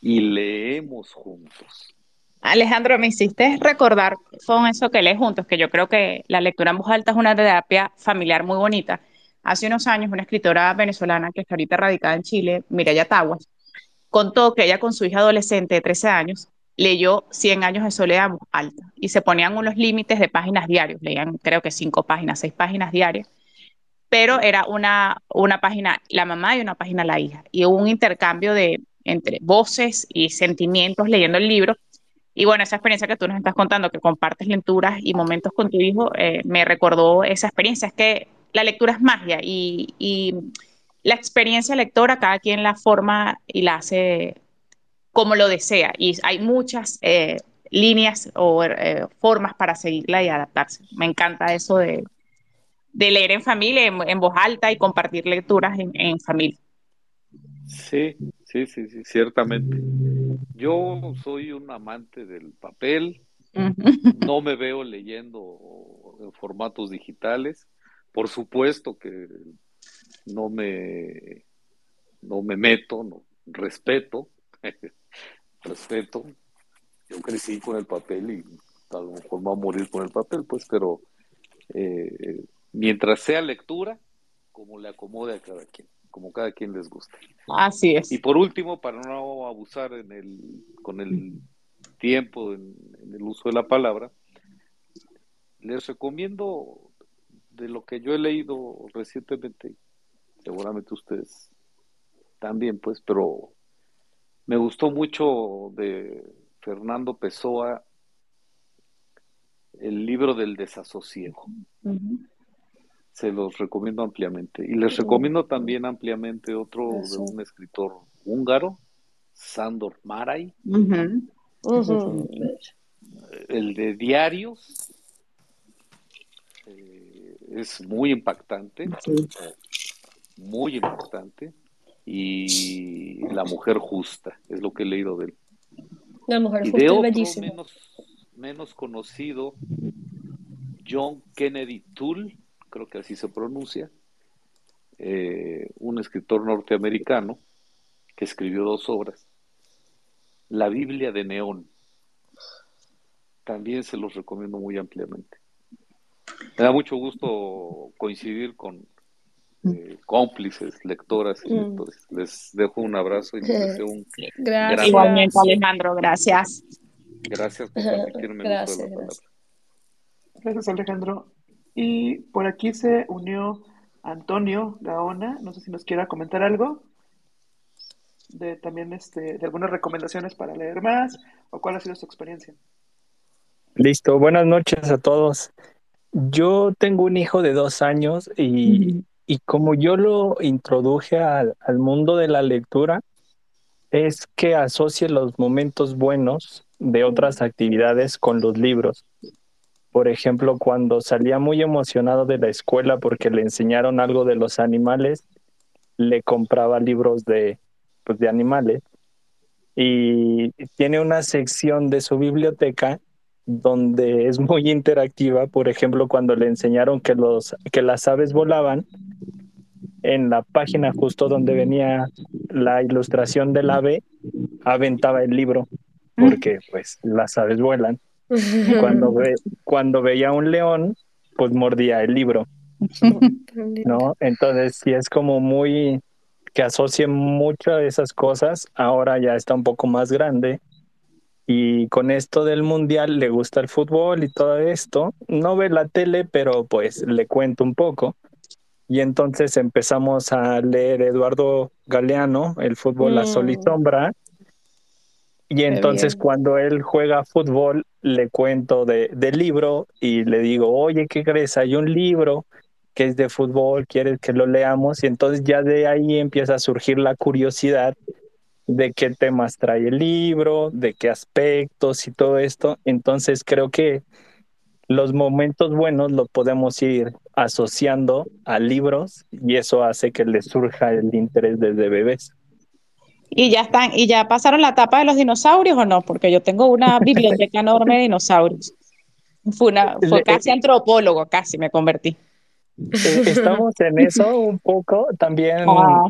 y leemos juntos. Alejandro, me hiciste recordar con eso que lees juntos, que yo creo que la lectura en voz alta es una terapia familiar muy bonita. Hace unos años, una escritora venezolana que está ahorita radicada en Chile, Mireya Taguas, contó que ella con su hija adolescente de 13 años leyó 100 años de soledad alta y se ponían unos límites de páginas diarios, leían creo que cinco páginas, seis páginas diarias, pero era una, una página la mamá y una página la hija, y hubo un intercambio de entre voces y sentimientos leyendo el libro y bueno, esa experiencia que tú nos estás contando, que compartes lecturas y momentos con tu hijo, eh, me recordó esa experiencia. Es que la lectura es magia y, la experiencia lectora cada quien la forma y la hace como lo desea. Y hay muchas eh, líneas o eh, formas para seguirla y adaptarse. Me encanta eso de, leer en familia, en, voz alta y compartir lecturas en familia. Sí, sí, sí, sí, ciertamente. Yo soy un amante del papel, no me veo leyendo en formatos digitales. Por supuesto que no me, no me meto, no, respeto, respeto. Yo crecí con el papel y a lo mejor va a morir con el papel, pues, pero eh, mientras sea lectura, como le acomode a cada quien como cada quien les guste. Así es. Y por último, para no abusar en el, con el tiempo, en, el uso de la palabra, les recomiendo de lo que yo he leído recientemente, seguramente ustedes también, pues, pero me gustó mucho de Fernando Pessoa el libro del desasosiego. Se los recomiendo ampliamente. Y les recomiendo también ampliamente otro de un escritor húngaro, Sandor Maray. El de diarios eh, es muy impactante, muy impactante. Y La mujer justa, es lo que he leído de él. La mujer justa es bellísima menos conocido, John Kennedy Toole, creo que así se pronuncia, eh, un escritor norteamericano que escribió dos obras. La Biblia de Neón. También se los recomiendo muy ampliamente. Me da mucho gusto coincidir con eh, cómplices, lectoras y mm. lectores. Les dejo un abrazo y les deseo un gracias. Igualmente, Alejandro, gracias. Gracias por permitirme gracias, gracias. gracias, Alejandro. Y por aquí se unió Antonio Gaona. No sé si nos quiera comentar algo. De también este, de algunas recomendaciones para leer más o cuál ha sido su experiencia. Listo, buenas noches a todos. Yo tengo un hijo de dos años y, y como yo lo introduje al, al mundo de la lectura, es que asocie los momentos buenos de otras actividades con los libros. Por ejemplo, cuando salía muy emocionado de la escuela porque le enseñaron algo de los animales, le compraba libros de, pues, de animales. Y tiene una sección de su biblioteca donde es muy interactiva. Por ejemplo, cuando le enseñaron que, los, que las aves volaban, en la página justo donde venía la ilustración del ave, aventaba el libro porque pues las aves vuelan. Cuando, ve, cuando veía un león, pues mordía el libro. ¿No? Entonces sí es como muy que asocie mucho a esas cosas. Ahora ya está un poco más grande. Y con esto del mundial le gusta el fútbol y todo esto. No ve la tele, pero pues le cuento un poco. Y entonces empezamos a leer Eduardo Galeano, El fútbol a sol y mm. sombra, y entonces cuando él juega fútbol, le cuento de, del libro y le digo, oye, ¿qué crees? Hay un libro que es de fútbol, ¿quieres que lo leamos? Y entonces ya de ahí empieza a surgir la curiosidad de qué temas trae el libro, de qué aspectos y todo esto. Entonces creo que los momentos buenos los podemos ir asociando a libros y eso hace que le surja el interés desde bebés. Y ya están, y ya pasaron la etapa de los dinosaurios o no, porque yo tengo una biblioteca enorme de dinosaurios. Fue, una, fue casi antropólogo, casi me convertí. Eh, estamos en eso un poco también ah.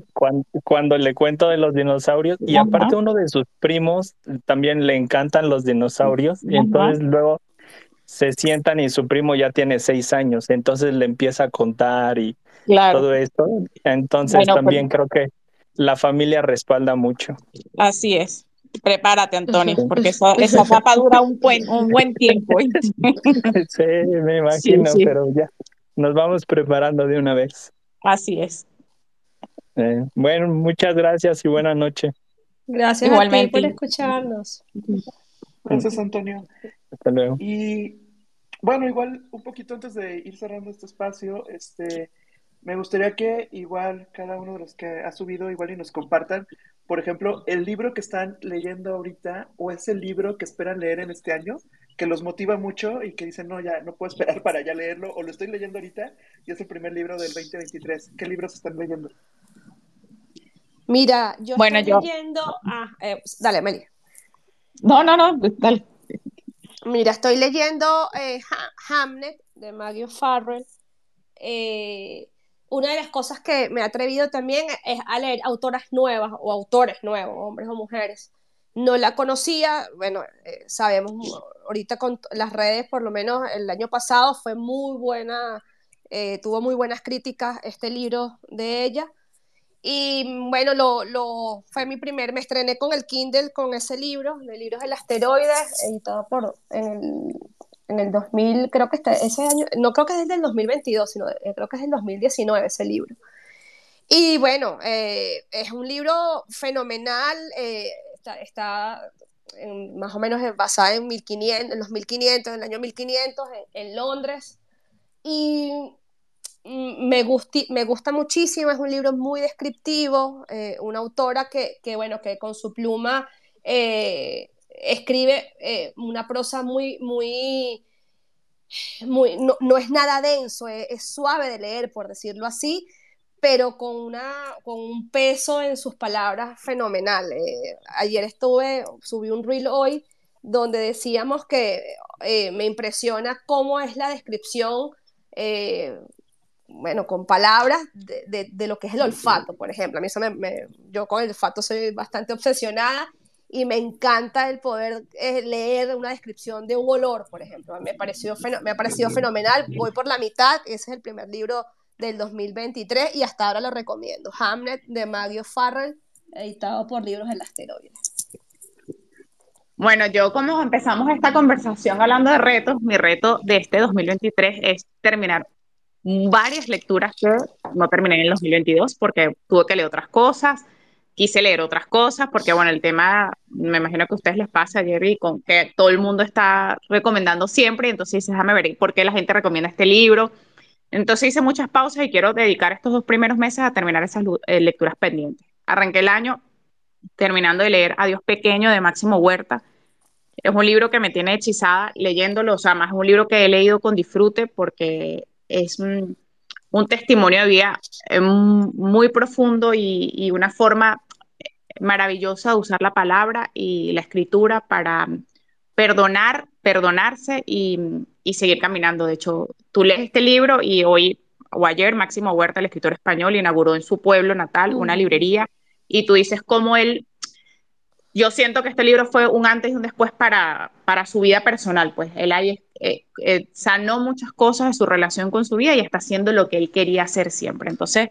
cuando, le cuento de los dinosaurios y aparte uno de sus primos también le encantan los dinosaurios y entonces luego se sientan y su primo ya tiene seis años, entonces le empieza a contar y todo esto. Entonces también creo que la familia respalda mucho. Así es. Prepárate, Antonio, porque esa, esa etapa dura un buen, un buen tiempo. sí, me imagino, pero ya nos vamos preparando de una vez. Así es. Eh, bueno, muchas gracias y buena noche. Gracias Igualmente. por escucharnos. Gracias, Antonio. Hasta luego. Y bueno, igual un poquito antes de ir cerrando este espacio, este, me gustaría que igual cada uno de los que ha subido igual y nos compartan, por ejemplo, el libro que están leyendo ahorita o ese libro que esperan leer en este año, que los motiva mucho y que dicen, no, ya no puedo esperar para ya leerlo, o lo estoy leyendo ahorita y es el primer libro del 2023. ¿Qué libros están leyendo? Mira, yo estoy leyendo... Ah, eh, dale, Meli. No, no, no, dale. Mira, estoy leyendo eh, Hamnet de Maggie Farrell. Eh, una de las cosas que me ha atrevido también es a leer autoras nuevas o autores nuevos, hombres o mujeres. No la conocía, bueno, eh, sabemos ahorita con las redes, por lo menos el año pasado fue muy buena, eh, tuvo muy buenas críticas este libro de ella. Y bueno, lo, lo, fue mi primer, me estrené con el Kindle, con ese libro, de libros del asteroide, editado por, en el en el 2000, creo que está, ese año, no creo que es desde el 2022, sino eh, creo que es del 2019 ese libro. Y bueno, eh, es un libro fenomenal, eh, está, más o menos basada en, 1500, en los 1500, en el año 1500, en, Londres. Y mm, me, me gusta muchísimo, es un libro muy descriptivo, eh, una autora que, que, bueno, que con su pluma eh, escribe eh, una prosa muy, muy, muy no, no es nada denso, es, suave de leer, por decirlo así, pero con, una, con un peso en sus palabras fenomenal. Eh, ayer estuve, subí un reel hoy donde decíamos que eh, me impresiona cómo es la descripción, bueno, con palabras de, de, lo que es el olfato, por ejemplo. A mí eso me, yo con el olfato soy bastante obsesionada y me encanta el poder eh, leer una descripción de un olor, por ejemplo. Me, pareció me ha parecido fenomenal. Voy por la mitad, ese es el primer libro del 2023 y hasta ahora lo recomiendo. Hamlet de Maggie Farrell, editado por Libros del Asteroide. Bueno, yo como empezamos esta conversación hablando de retos, mi reto de este 2023 es terminar varias lecturas que no terminé en el 2022 porque tuve que leer otras cosas, quise leer otras cosas, porque bueno, el tema, me imagino que a ustedes les pasa, Jerry, con que todo el mundo está recomendando siempre, entonces déjame ver por qué la gente recomienda este libro. Entonces hice muchas pausas y quiero dedicar estos dos primeros meses a terminar esas eh, lecturas pendientes. Arranqué el año terminando de leer Adiós Pequeño de Máximo Huerta. Es un libro que me tiene hechizada leyéndolo, o sea, más es un libro que he leído con disfrute porque es un, testimonio de vida eh, muy profundo y, una forma maravillosa usar la palabra y la escritura para perdonar, perdonarse y, seguir caminando. De hecho, tú lees este libro y hoy o ayer Máximo Huerta, el escritor español, inauguró en su pueblo natal una librería y tú dices cómo él, yo siento que este libro fue un antes y un después para, para su vida personal, pues él ahí eh, eh, sanó muchas cosas de su relación con su vida y está haciendo lo que él quería hacer siempre. Entonces,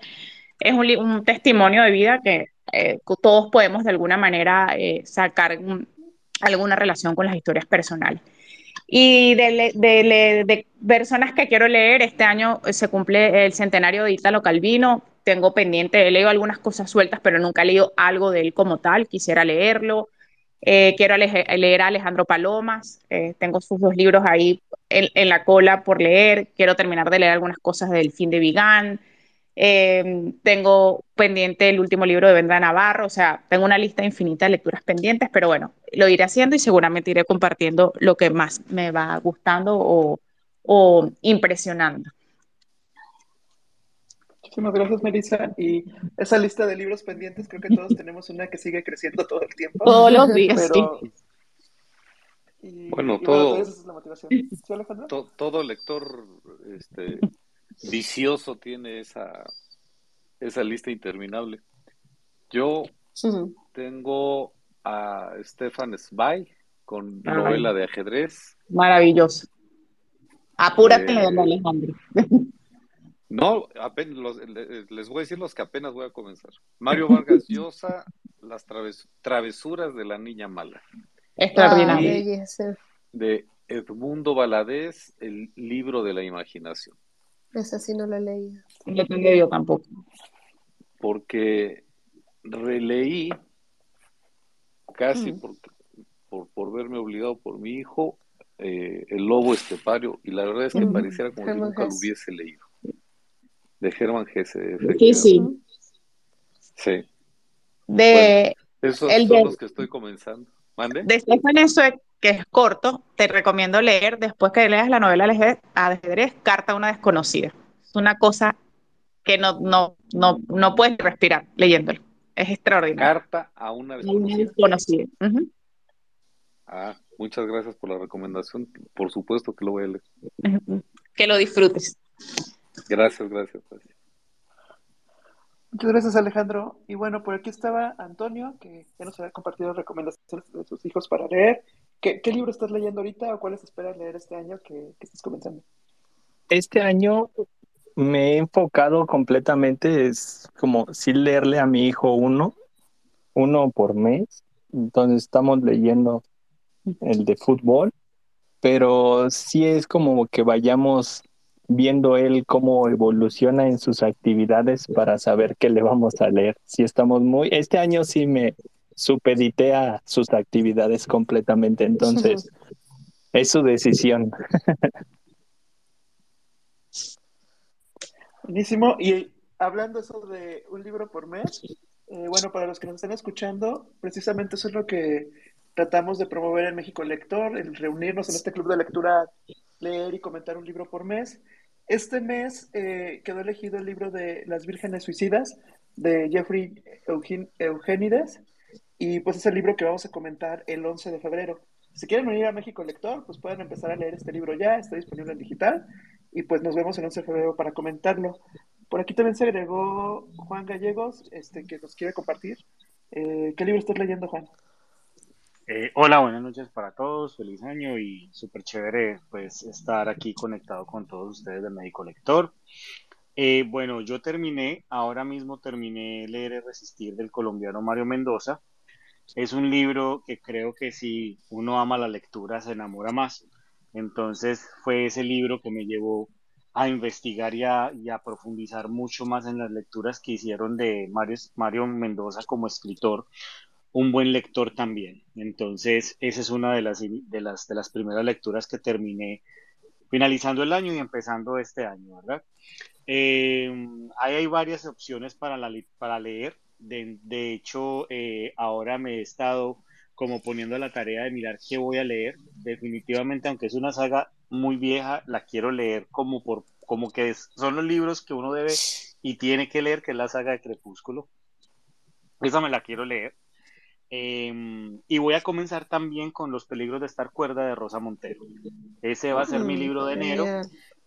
es un, un testimonio de vida que eh, todos podemos de alguna manera eh, sacar alguna relación con las historias personales. Y de, de, personas que quiero leer, este año se cumple el centenario de Italo Calvino, tengo pendiente, he leído algunas cosas sueltas, pero nunca he leído algo de él como tal, quisiera leerlo. Eh, quiero leer a Alejandro Palomas, tengo sus dos libros ahí en, en, la cola por leer, quiero terminar de leer algunas cosas del fin de Vigán, eh, tengo pendiente el último libro de Vendra Navarro, o sea, tengo una lista infinita de lecturas pendientes, pero bueno, lo iré haciendo y seguramente iré compartiendo lo que más me va gustando o, impresionando. Muchísimas gracias, Melissa. Y esa lista de libros pendientes, creo que todos tenemos una que sigue creciendo todo el tiempo. Todos los días, bueno, todo, todo lector este, vicioso tiene esa, esa lista interminable. Yo tengo a Stefan Zweig con novela de ajedrez. Maravilloso. Apúrate, eh, Alejandro. No, apenas les voy a decir los que apenas voy a comenzar. Mario Vargas Llosa, Las travesuras de la niña mala. Extraordinario. de Edmundo Valadez, El libro de la imaginación. Esa sí no la he leído. No he leído tampoco. Porque releí casi por, por, verme obligado por mi hijo eh, El Lobo Estepario y la verdad es que pareciera como si nunca lo hubiese leído. De Germán Gese. Sí, sí. Sí. De, esos son los que estoy comenzando. ¿Mande? De Stefan que es corto, te recomiendo leer después que leas la novela Ajedrez, Carta a una desconocida. Es una cosa que no, no, no, no puedes respirar leyéndolo. Es extraordinario. Carta a una desconocida. Ah, muchas gracias por la recomendación. Por supuesto que lo voy a leer. Que lo disfrutes. Gracias, gracias. gracias. Muchas gracias, Alejandro. Y bueno, por aquí estaba Antonio, que ya nos había compartido recomendaciones de sus hijos para leer. ¿Qué, libro estás leyendo ahorita o cuáles esperas leer este año que, que estás comenzando? Este año me he enfocado completamente, es como si leerle a mi hijo uno, uno por mes. Entonces estamos leyendo el de fútbol, pero sí es como que vayamos viendo él cómo evoluciona en sus actividades para saber qué le vamos a leer. Si estamos muy, este año sí me, supeditea sus actividades completamente, entonces es su decisión. Buenísimo. Y hablando eso de un libro por mes, eh, bueno, para los que nos están escuchando, precisamente eso es lo que tratamos de promover en México Lector, el reunirnos en este club de lectura, leer y comentar un libro por mes. Este mes eh, quedó elegido el libro de Las Vírgenes Suicidas de Jeffrey Eugenides y pues es el libro que vamos a comentar el 11 de febrero. Si quieren venir a México Lector, pues pueden empezar a leer este libro ya, está disponible en digital y pues nos vemos el 11 de febrero para comentarlo. Por aquí también se agregó Juan Gallegos, este, que nos quiere compartir. Eh, ¿Qué libro estás leyendo, Juan? Eh, hola, buenas noches para todos, feliz año y súper chévere pues estar aquí conectado con todos ustedes de Médico Lector. Eh, bueno, yo terminé, ahora mismo terminé Leer y Resistir del colombiano Mario Mendoza. Es un libro que creo que si uno ama la lectura se enamora más. Entonces fue ese libro que me llevó a investigar y a, profundizar mucho más en las lecturas que hicieron de Mario, Mario Mendoza como escritor, un buen lector también. Entonces, esa es una de las, de las, primeras lecturas que terminé finalizando el año y empezando este año, ¿verdad? Eh, hay varias opciones para, para leer. De, de hecho, eh, ahora me he estado como poniendo la tarea de mirar qué voy a leer. Definitivamente, aunque es una saga muy vieja, la quiero leer como por como que son los libros que uno debe y tiene que leer, que es la saga de Crepúsculo. Esa me la quiero leer. Em, y voy a comenzar también con Los peligros de estar cuerda de Rosa Montero. Ese va a ser mi libro de enero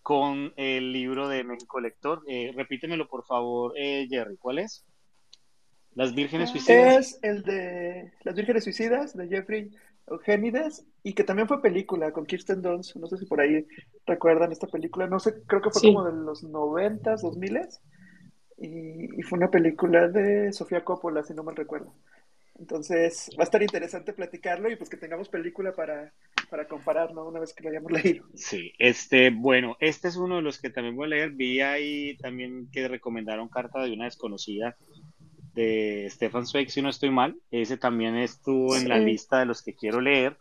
con el libro de México Lector. Eh, repítemelo, por favor, eh, Jerry. ¿Cuál es? Las Vírgenes Suicidas. Es el de Las Vírgenes Suicidas de Jeffrey Eugenides y que también fue película con Kirsten Dunst. No sé si por ahí recuerdan esta película. No sé, creo que fue como de los noventas, dos miles. Y, fue una película de Sofía Coppola, si no mal recuerdo. Entonces, va a estar interesante platicarlo y pues que tengamos película para, para compararlo una vez que lo hayamos leído. Sí, este, bueno, este es uno de los que también voy a leer. Vi ahí también que recomendaron Carta de una desconocida de Stefan Zweig, si no estoy mal. Ese también estuvo en la lista de los que quiero leer.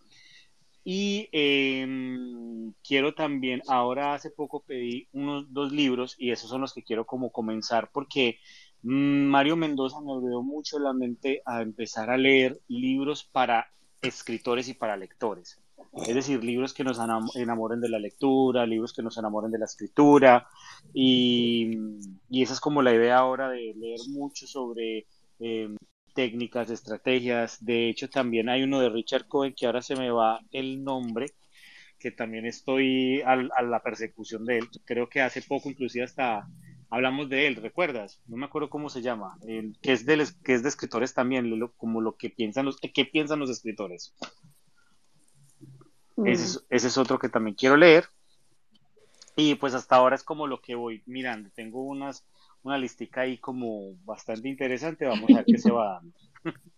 Y em, quiero también, ahora hace poco pedí unos dos libros y esos son los que quiero como comenzar porque Mm, Mario Mendoza me abrió mucho la mente a empezar a leer libros para escritores y para lectores. Es decir, libros que nos enamoren de la lectura, libros que nos enamoren de la escritura. Y, esa es como la idea ahora de leer mucho sobre em, técnicas, estrategias. De hecho, también hay uno de Richard Cohen que ahora se me va el nombre, que también estoy a la persecución de él. Creo que hace poco, inclusive hasta hablamos de él, ¿recuerdas? No me acuerdo cómo se llama, que, es de, que es de escritores también, como lo que piensan los, ¿qué piensan los escritores? Mm. Ese, es, otro que también quiero leer. Y pues hasta ahora es como lo que voy mirando. Tengo unas, una listica ahí como bastante interesante, vamos a ver qué se va dando.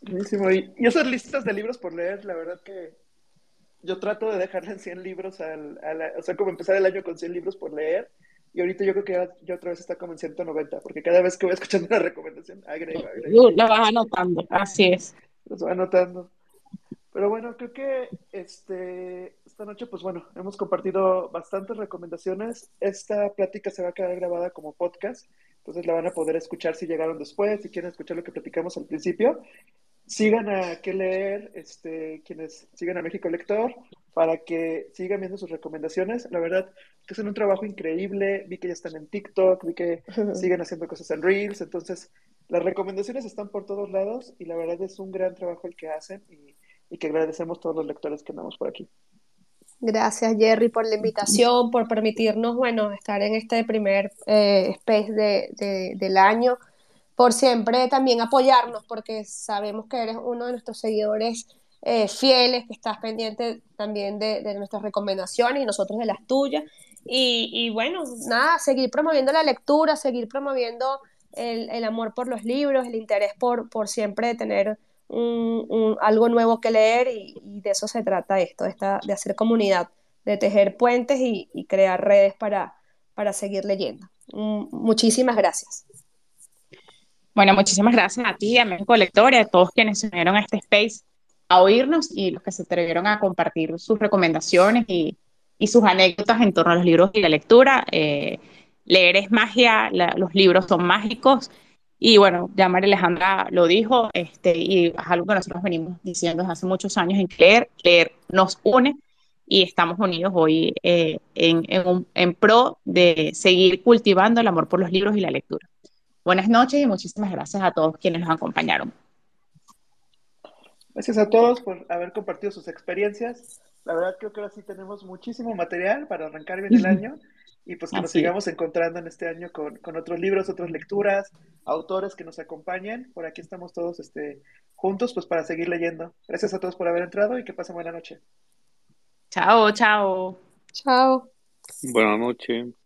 Buenísimo. Y, y esas listas de libros por leer, la verdad que yo trato de dejarle en 100 libros, al, o sea, como empezar el año con 100 libros por leer. Y ahorita yo creo que ya, otra vez está como en 190, porque cada vez que voy escuchando una recomendación, agrego, agrego. Lo vas anotando, así es. Los voy anotando. Pero bueno, creo que este, esta noche, pues bueno, hemos compartido bastantes recomendaciones. Esta plática se va a quedar grabada como podcast, entonces la van a poder escuchar si llegaron después, si quieren escuchar lo que platicamos al principio sigan a qué leer, este, quienes sigan a México Lector, para que sigan viendo sus recomendaciones. La verdad que hacen un trabajo increíble. Vi que ya están en TikTok, vi que siguen haciendo cosas en Reels. Entonces, las recomendaciones están por todos lados y la verdad es un gran trabajo el que hacen y, que agradecemos a todos los lectores que andamos por aquí. Gracias, Jerry, por la invitación, por permitirnos, bueno, estar en este primer eh, space de, del año por siempre también apoyarnos, porque sabemos que eres uno de nuestros seguidores eh, fieles, que estás pendiente también de, nuestras recomendaciones y nosotros de las tuyas. Y, bueno, nada, seguir promoviendo la lectura, seguir promoviendo el, amor por los libros, el interés por, por siempre tener un, algo nuevo que leer y, de eso se trata esto, de hacer comunidad, de tejer puentes y, crear redes para, para seguir leyendo. muchísimas gracias. Bueno, muchísimas gracias a ti, a mi colector y a todos quienes se unieron a este space a oírnos y los que se atrevieron a compartir sus recomendaciones y, y sus anécdotas en torno a los libros y la lectura. Eh, leer es magia, los libros son mágicos. Y bueno, ya María Alejandra lo dijo, este, y es algo que nosotros venimos diciendo desde hace muchos años en leer, leer nos une y estamos unidos hoy eh, en, pro de seguir cultivando el amor por los libros y la lectura. Buenas noches y muchísimas gracias a todos quienes nos acompañaron. Gracias a todos por haber compartido sus experiencias. La verdad creo que ahora sí tenemos muchísimo material para arrancar bien el año y pues que nos sigamos encontrando en este año con, con, otros libros, otras lecturas, autores que nos acompañen. Por aquí estamos todos este, juntos pues para seguir leyendo. Gracias a todos por haber entrado y que pasen buena noche. Chao, chao. Chao. Buenas noches.